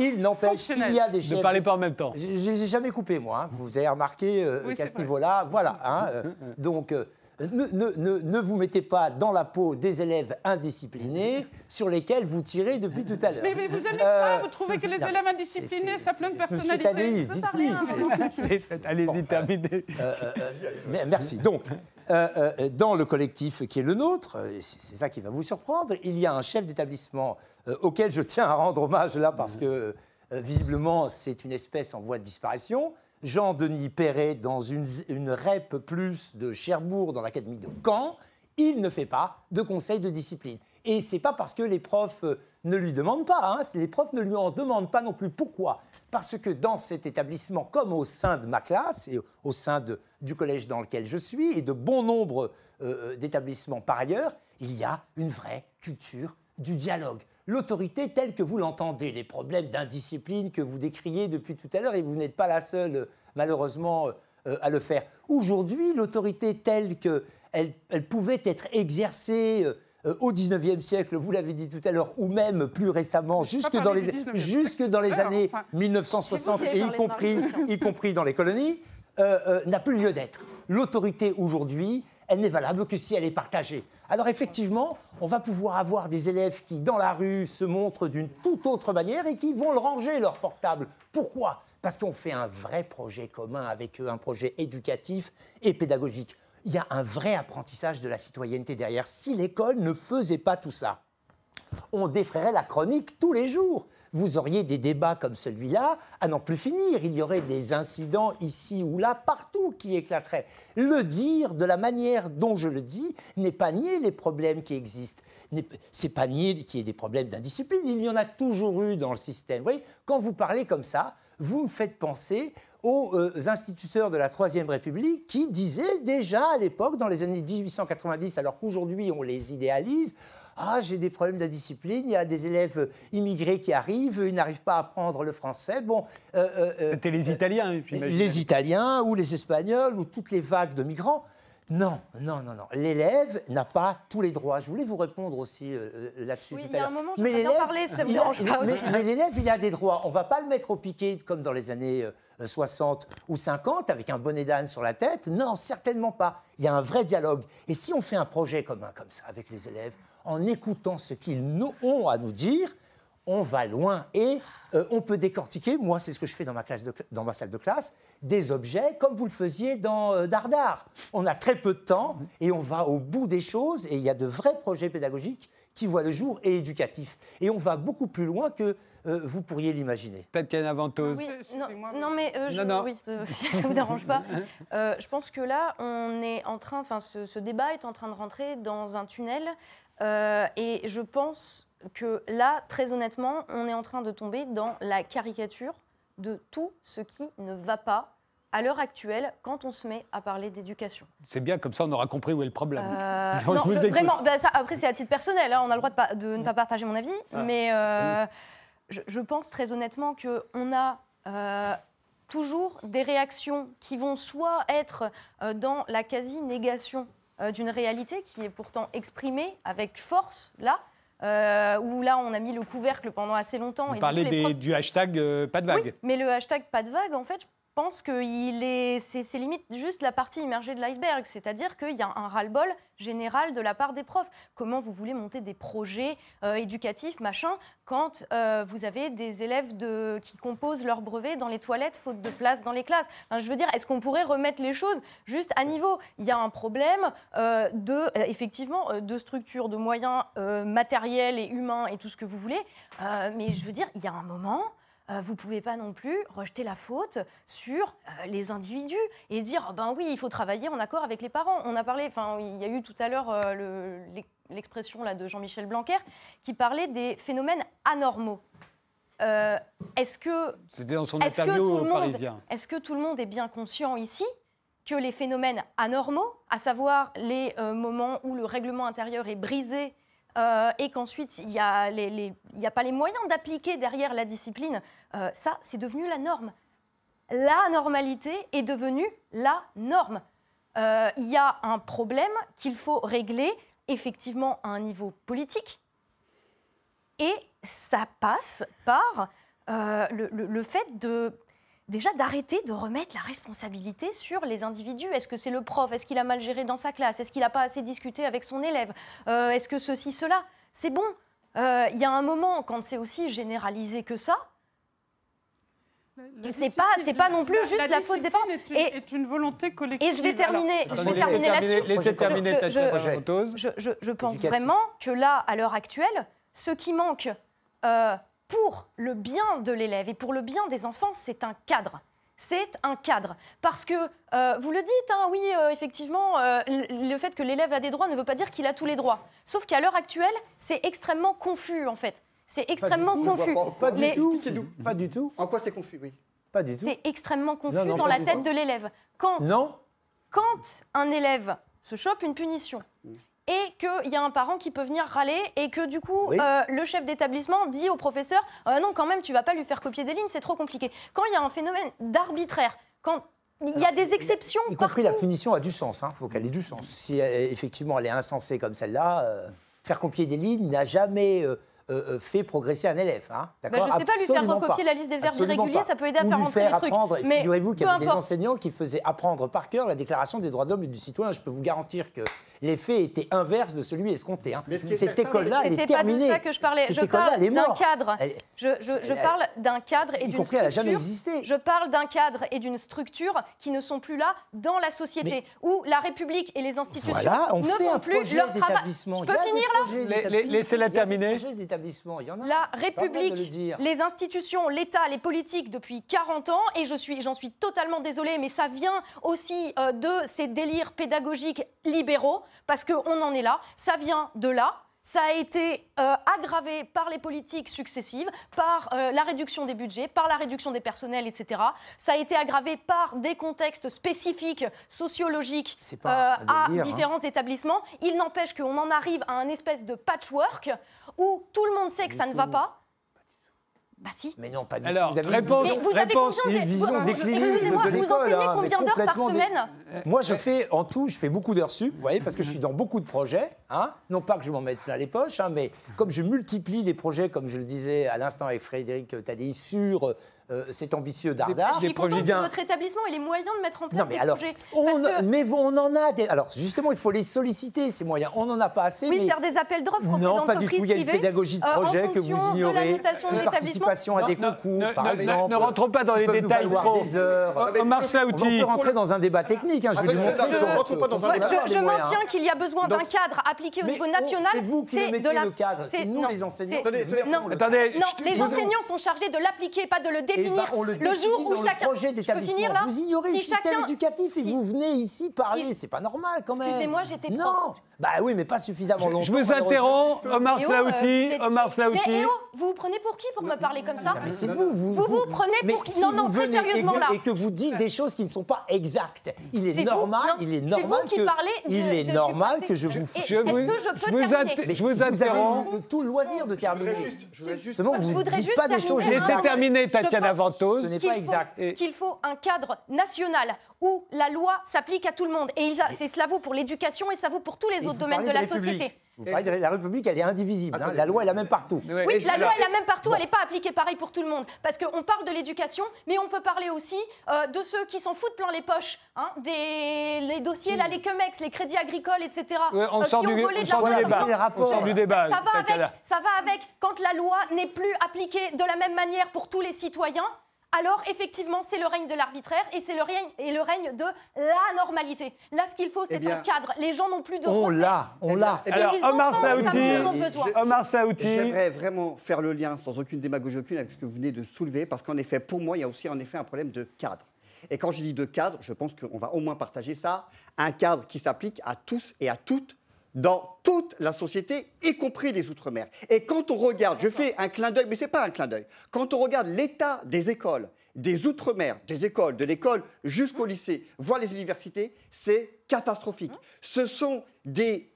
il n'empêche qu'il y a des chefs. Ne parlez pas en même temps. J'ai jamais coupé moi. Hein. Vous avez remarqué euh, qu'à ce niveau-là, voilà. Hein, euh, donc. Euh, ne, ne, ne, vous mettez pas dans la peau des élèves indisciplinés sur lesquels vous tirez depuis tout à l'heure. Mais, vous aimez ça Vous trouvez que les élèves indisciplinés, ça plein de personnalité Allez-y, terminez. merci. Donc, dans le collectif qui est le nôtre, c'est ça qui va vous surprendre, il y a un chef d'établissement auquel je tiens à rendre hommage là parce que visiblement c'est une espèce en voie de disparition. Jean-Denis Perret dans une, REP plus de Cherbourg dans l'Académie de Caen, il ne fait pas de conseil de discipline. Et c'est pas parce que les profs euh, ne lui demandent pas, hein, les profs ne lui en demandent pas non plus. Pourquoi? Parce que dans cet établissement, comme au sein de ma classe et au sein du collège dans lequel je suis et de bon nombre euh, euh, d'établissements par ailleurs, il y a une vraie culture du dialogue l'autorité telle que vous l'entendez, les problèmes d'indiscipline que vous décriez depuis tout à l'heure, et vous n'êtes pas la seule, malheureusement, euh, à le faire. Aujourd'hui, l'autorité telle qu'elle elle pouvait être exercée euh, au XIXe siècle, vous l'avez dit tout à l'heure, ou même plus récemment, jusque dans, les, jusque dans les, années 1960, et y compris, y compris dans les colonies, euh, n'a plus lieu d'être. L'autorité aujourd'hui, elle n'est valable que si elle est partagée. Alors effectivement, on va pouvoir avoir des élèves qui, dans la rue, se montrent d'une toute autre manière et qui vont ranger, leur portable. Pourquoi? Parce qu'on fait un vrai projet commun avec eux, un projet éducatif et pédagogique. Il y a un vrai apprentissage de la citoyenneté derrière. Si l'école ne faisait pas tout ça, on défrayerait la chronique tous les jours vous auriez des débats comme celui-là à n'en plus finir. Il y aurait des incidents ici ou là, partout qui éclateraient. Le dire de la manière dont je le dis n'est pas nier les problèmes qui existent. C'est pas nier qu'il y ait des problèmes d'indiscipline. Il y en a toujours eu dans le système. Vous voyez, quand vous parlez comme ça, vous me faites penser aux euh, instituteurs de la Troisième République qui disaient déjà à l'époque, dans les années 1890, alors qu'aujourd'hui on les idéalise, ah, j'ai des problèmes de discipline, il y a des élèves immigrés qui arrivent, ils n'arrivent pas à apprendre le français. Bon, euh, euh, euh, C'était les Italiens, j'imagine. Les Italiens ou les Espagnols ou toutes les vagues de migrants. Non, non, non, non. L'élève n'a pas tous les droits. Je voulais vous répondre aussi là-dessus oui, il y a un moment, mais l'élève, parler, ça me dérange pas aussi. Mais, l'élève, il a des droits. On ne va pas le mettre au piquet comme dans les années 60 ou 50 avec un bonnet d'âne sur la tête. Non, certainement pas. Il y a un vrai dialogue. Et si on fait un projet commun comme ça avec les élèves, en écoutant ce qu'ils ont à nous dire, on va loin et euh, on peut décortiquer, moi c'est ce que je fais dans ma, classe dans ma salle de classe, des objets comme vous le faisiez dans euh, Dardar. On a très peu de temps et on va au bout des choses et il y a de vrais projets pédagogiques qui voient le jour et éducatifs. Et on va beaucoup plus loin que euh, vous pourriez l'imaginer. Tatiana Ventose. Oui, non, mais je, non, Oui, ça ne vous dérange pas. je pense que là, on est en train, enfin, ce, ce, débat est en train de rentrer dans un tunnel euh, et je pense que là, très honnêtement, on est en train de tomber dans la caricature de tout ce qui ne va pas à l'heure actuelle quand on se met à parler d'éducation. C'est bien, comme ça on aura compris où est le problème. Euh, non, vraiment, bah, ça, après c'est à titre personnel, hein, on a le droit de, ne pas partager mon avis, ah. mais euh, je, pense très honnêtement qu'on a toujours des réactions qui vont soit être dans la quasi-négation euh, d'une réalité qui est pourtant exprimée avec force là. Euh, où là on a mis le couvercle pendant assez longtemps. Vous parlez du hashtag euh, pas de vague. Oui, mais le hashtag pas de vague, en fait, pense que est, c'est, limite juste la partie immergée de l'iceberg, c'est-à-dire qu'il y a un ras-le-bol général de la part des profs. Comment vous voulez monter des projets euh, éducatifs, machin, quand euh, vous avez des élèves qui composent leur brevet dans les toilettes, faute de place dans les classes. Je veux dire, est-ce qu'on pourrait remettre les choses juste à niveau? Il y a un problème euh, de, effectivement, de structure, de moyens matériels et humains et tout ce que vous voulez, mais je veux dire, il y a un moment... Euh, vous ne pouvez pas non plus rejeter la faute sur euh, les individus et dire ben oui, il faut travailler en accord avec les parents. On a parlé, enfin, il y a eu tout à l'heure euh, l'expression là de Jean-Michel Blanquer qui parlait des phénomènes anormaux. est-ce que c'était dans son interview parisien Est-ce que tout le monde est bien conscient ici que les phénomènes anormaux, à savoir les moments où le règlement intérieur est brisé euh, et qu'ensuite il n'y a, a, pas les moyens d'appliquer derrière la discipline, euh, ça, c'est devenu la norme. La normalité est devenue la norme. Euh, il y a un problème qu'il faut régler effectivement à un niveau politique, et ça passe par le, le, fait de déjà d'arrêter de remettre la responsabilité sur les individus. Est-ce que c'est le prof? Est-ce qu'il a mal géré dans sa classe? Est-ce qu'il n'a pas assez discuté avec son élève? Euh, Est-ce que ceci, cela? C'est bon. Euh, il y a un moment, quand c'est aussi généralisé que ça, c'est pas, c'est pas non plus juste la, faute des parents. Est une, et, est une volonté collective. Et je vais terminer, je vais terminer là-dessus. Laissez terminer ta je, je, je, pense vraiment que là, à l'heure actuelle, ce qui manque euh, pour le bien de l'élève et pour le bien des enfants, c'est un cadre. C'est un cadre. Parce que, euh, vous le dites, hein, oui, euh, effectivement, euh, le fait que l'élève a des droits ne veut pas dire qu'il a tous les droits. Sauf qu'à l'heure actuelle, c'est extrêmement confus, en fait. C'est extrêmement confus. Pas, du tout. Pas du tout. En quoi c'est confus, oui Pas du tout. C'est extrêmement confus dans la tête de l'élève. Quand, non. Quand un élève se chope une punition, mm et qu'il y a un parent qui peut venir râler et que du coup, euh, le chef d'établissement dit au professeur euh, Non, quand même, tu vas pas lui faire copier des lignes, c'est trop compliqué. Quand il y a un phénomène d'arbitraire, quand il y a des exceptions. Y, compris la punition a du sens, il hein. faut qu'elle ait du sens. Si euh, effectivement elle est insensée comme celle-là, faire copier des lignes n'a jamais. Fait progresser un élève. Hein, bah, je ne sais pas lui faire recopier la liste des verbes irréguliers, ça peut aider à faire rentrer faire apprendre. Figurez-vous qu'il y avait des enseignants qui faisaient apprendre par cœur la Déclaration des droits de l'homme et du citoyen. Je peux vous garantir que l'effet était inverse de celui escompté. Hein. Cette école-là, elle est terminée. C'est pas de ça que je parlais. je parle d'un cadre. Je, je, parle d'un cadre et d'une structure. elle n'a jamais existé. Je parle d'un cadre et d'une structure qui ne sont plus là dans la société, où la République et les institutions voilà, on ne fait font plus leur travail. Je peux finir là Laissez-la terminer. D'établissement, il y en a. La République, les institutions, l'État, les politiques depuis 40 ans, et je suis, j'en suis totalement désolée, mais ça vient aussi euh, de ces délires pédagogiques libéraux parce qu'on en est là, ça vient de là. Ça a été euh, aggravé par les politiques successives, par euh, la réduction des budgets, par la réduction des personnels, etc. Ça a été aggravé par des contextes spécifiques, sociologiques, euh, à hein. différents établissements. Il n'empêche qu'on en arrive à un espèce de patchwork où tout le monde sait que ça ne va pas, bah si. Mais non, pas du Alors, tout. Vous avez réponse, mais vous avez réponse. Une vision décliniste de l'école. Vous enseignez hein, combien d'heures par semaine Moi, je fais, en tout, je fais beaucoup d'heures sup, vous voyez, parce que je suis dans beaucoup de projets. Hein. Non pas que je m'en mette plein les poches, hein, mais comme je multiplie les projets, comme je le disais à l'instant avec Frédéric Tadei, sur euh, c'est ambitieux Darda. Je suis projets bien. votre établissement et les moyens de mettre en place non, mais alors, projets. On, Mais on en a des. Alors justement, il faut les solliciter ces moyens. On n'en a pas assez. Oui, mais... faire des appels d'offres. Non, pas du tout. Il y a une pédagogie de euh, projet que vous ignorez. Une participation à des concours, par exemple. Ne rentrons pas dans les détails. Des heures. Omar Slaouti. On peut rentrer dans un débat technique. Hein, je vais vous montrer. Je maintiens qu'il y a besoin d'un cadre appliqué au niveau national. C'est vous qui le mettez le cadre. C'est nous les enseignants. Non, les enseignants sont chargés de l'appliquer, pas de le eh ben, définir jour où chacun. projet d'établissement. Vous ignorez le système éducatif et vous venez ici parler. C'est pas normal quand même. Excusez-moi, j'étais prof. Bah oui, mais pas suffisamment longtemps. Je vous interromps, Omar Slaouti. Euh, Omar Slaouti. Mais oh, vous vous prenez pour qui pour me parler comme ça Mais c'est vous, vous. Vous vous prenez pour qui Non, non, très sérieusement là. Et que vous dites des choses qui ne sont pas exactes. Il est normal, il est normal que. Il est normal que je vous. Est-ce que je peux terminer Je vous interromps. Vous avez tout le loisir de terminer. Vous ne dites pas des choses. Laissez terminer Tatiana Ventose. Ce n'est pas exact. Qu'il faut un cadre national où la loi s'applique à tout le monde. Et c'est cela vaut pour l'éducation et ça vaut pour tous les autres domaines de la société. Vous parlez de la République, elle est indivisible. Hein. La loi est la même partout. Oui, la loi est la même partout, elle n'est pas appliquée pareil pour tout le monde. Parce qu'on parle de l'éducation, mais on peut parler aussi euh, de ceux qui s'en foutent plein les poches. Hein, des les dossiers, là, les CUMEX, les crédits agricoles, etc. on, sort du, débat. On sort du débat. Ça va, avec, ça va avec quand la loi n'est plus appliquée de la même manière pour tous les citoyens alors effectivement, c'est le règne de l'arbitraire et c'est le règne, et le règne de la normalité. Là, ce qu'il faut, c'est eh un cadre. Les gens n'ont plus de On l'a, on l'a. Eh Alors, Omar Saouti, Omar Saouti. J'aimerais vraiment faire le lien, sans aucune démagogie aucune, avec ce que vous venez de soulever, parce qu'en effet, pour moi, il y a aussi en effet un problème de cadre. Et quand je dis de cadre, je pense qu'on va au moins partager ça, un cadre qui s'applique à tous et à toutes dans toute la société, y compris les Outre-mer. Et quand on regarde, je fais un clin d'œil, mais ce n'est pas un clin d'œil, quand on regarde l'état des écoles, des Outre-mer, des écoles, de l'école jusqu'au lycée, voire les universités, c'est catastrophique. Ce sont des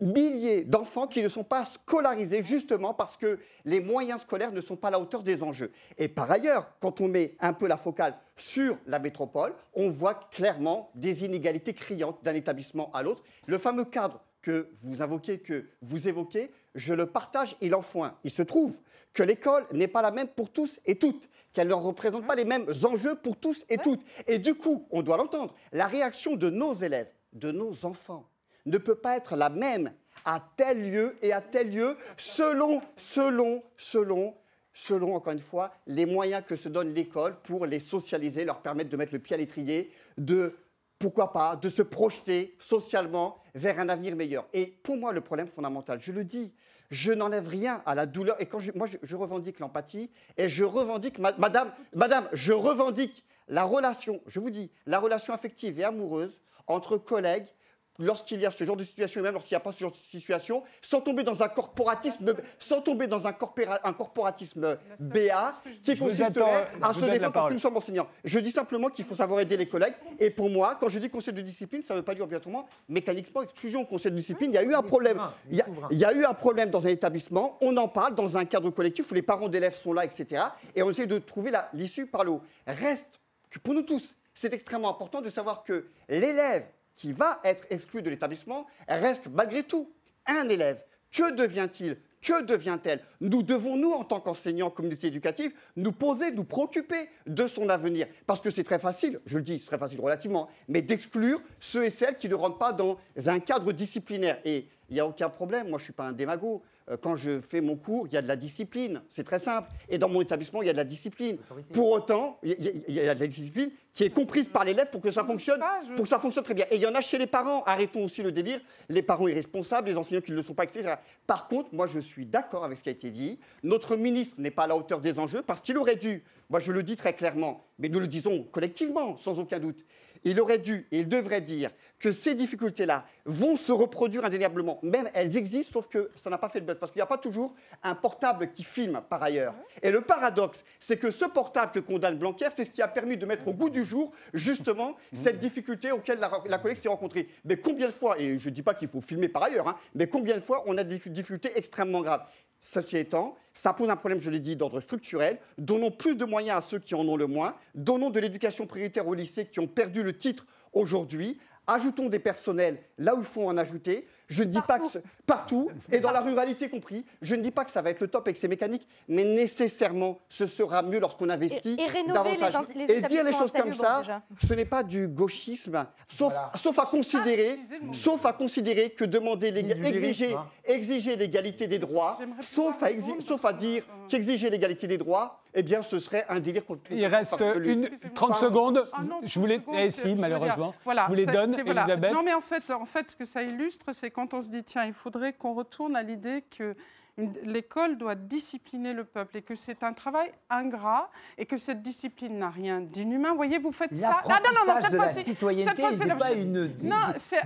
milliers d'enfants qui ne sont pas scolarisés justement parce que les moyens scolaires ne sont pas à la hauteur des enjeux. Et par ailleurs, quand on met un peu la focale sur la métropole, on voit clairement des inégalités criantes d'un établissement à l'autre. Le fameux cadre que vous invoquez, que vous évoquez, je le partage, il en faut un. Il se trouve que l'école n'est pas la même pour tous et toutes, qu'elle ne représente pas les mêmes enjeux pour tous et toutes. Et du coup, on doit l'entendre, la réaction de nos élèves, de nos enfants, ne peut pas être la même à tel lieu et à tel lieu, selon, selon, selon, selon, encore une fois, les moyens que se donne l'école pour les socialiser, leur permettre de mettre le pied à l'étrier, de, pourquoi pas, de se projeter socialement vers un avenir meilleur. Et pour moi, le problème fondamental, je le dis, je n'enlève rien à la douleur. Et quand je, moi, je, revendique l'empathie et je revendique, madame, madame, je revendique la relation, je vous dis, la relation affective et amoureuse entre collègues lorsqu'il y a ce genre de situation, et même lorsqu'il n'y a pas ce genre de situation, sans tomber dans un corporatisme, sans tomber dans un, un corporatisme BA qui consisterait à se défendre parce que nous sommes enseignants. Je dis simplement qu'il faut savoir aider les collègues. Et pour moi, quand je dis conseil de discipline, ça ne veut pas dire obligatoirement mécaniquement exclusion conseil de discipline. Il y a eu un problème. Il y, a, il y a eu un problème dans un établissement. On en parle dans un cadre collectif où les parents d'élèves sont là, etc. Et on essaie de trouver l'issue par le haut. Reste que pour nous tous, c'est extrêmement important de savoir que l'élève qui va être exclu de l'établissement reste malgré tout un élève. Que devient-il? Que devient-elle? Nous devons, nous, en tant qu'enseignants, communauté éducative, nous poser, nous préoccuper de son avenir. Parce que c'est très facile, je le dis, c'est très facile relativement, mais d'exclure ceux et celles qui ne rentrent pas dans un cadre disciplinaire. Et il n'y a aucun problème, moi je ne suis pas un démago. Euh, quand je fais mon cours, il y a de la discipline. C'est très simple. Et dans mon établissement, il y a de la discipline. Pour autant, il y, a de la discipline qui est comprise par l'élève pour que ça fonctionne, pour que ça fonctionne très bien. Et il y en a chez les parents. Arrêtons aussi le délire. Les parents irresponsables, les enseignants qui ne le sont pas, etc. Par contre, moi, je suis d'accord avec ce qui a été dit. Notre ministre n'est pas à la hauteur des enjeux parce qu'il aurait dû, moi je le dis très clairement, mais nous le disons collectivement, sans aucun doute, il aurait dû et il devrait dire que ces difficultés-là vont se reproduire indéniablement. Même elles existent, sauf que ça n'a pas fait de buzz. Parce qu'il n'y a pas toujours un portable qui filme par ailleurs. Et le paradoxe, c'est que ce portable que condamne Blanquer, c'est ce qui a permis de mettre au goût du jour, justement, cette difficulté auquel la, la collègue s'est rencontrée. Mais combien de fois, et je ne dis pas qu'il faut filmer par ailleurs, hein, mais combien de fois on a des difficultés extrêmement graves? Ceci étant, ça pose un problème, je l'ai dit, d'ordre structurel. Donnons plus de moyens à ceux qui en ont le moins. Donnons de l'éducation prioritaire aux lycées qui ont perdu le titre aujourd'hui. Ajoutons des personnels là où il faut en ajouter. Je ne dis pas que partout et dans la ruralité compris. Je ne dis pas que ça va être le top avec ces mécaniques, mais nécessairement ce sera mieux lorsqu'on investit et, davantage. et dire les choses comme ça, ce n'est pas du gauchisme, sauf, sauf à considérer, sauf à considérer que demander exiger, hein. exiger l'égalité des droits, sauf à, sauf à dire qu'exiger l'égalité des droits, eh bien, ce serait un délire Il reste une, 30 secondes. Ah je voulais, eh, si, malheureusement. Voilà, je vous les donne, Elisabeth. Non, mais en fait, en fait, ce que ça illustre, c'est quand on se dit, tiens, il faudrait qu'on retourne à l'idée que l'école doit discipliner le peuple et que c'est un travail ingrat et que cette discipline n'a rien d'inhumain. Vous voyez, vous faites ça. Ah non, non, non, cette fois-ci. citoyenneté n'est pas une non,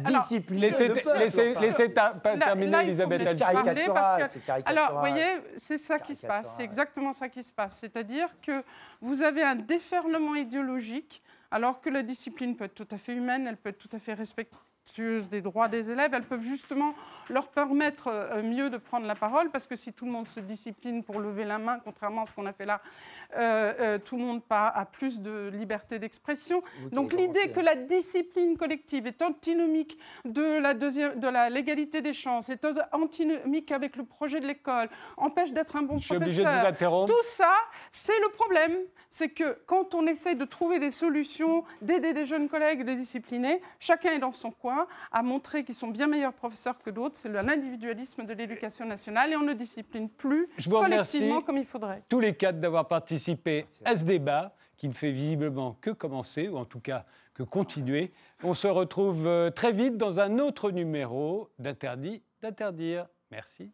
discipline. Laissez, laissez, laissez terminer Elisabeth Alors, vous voyez, c'est ça qui se passe. C'est exactement ça qui se passe. C'est-à-dire que vous avez un déferlement idéologique alors que la discipline peut être tout à fait humaine, elle peut être tout à fait respectée des droits des élèves, elles peuvent justement leur permettre euh, mieux de prendre la parole, parce que si tout le monde se discipline pour lever la main, contrairement à ce qu'on a fait là, euh, euh, tout le monde a plus de liberté d'expression. Donc l'idée que la discipline collective est antinomique de la, deuxième, de la légalité des chances, est antinomique avec le projet de l'école, empêche d'être un bon Je professeur. Tout ça, c'est le problème. C'est que quand on essaie de trouver des solutions, d'aider des jeunes collègues, des disciplinés, chacun est dans son coin à montrer qu'ils sont bien meilleurs professeurs que d'autres. C'est l'individualisme de l'éducation nationale et on ne discipline plus collectivement comme il faudrait. Tous les quatre d'avoir participé à ce débat qui ne fait visiblement que commencer, ou en tout cas que continuer. On se retrouve euh, très vite dans un autre numéro d'Interdit d'interdire. Merci.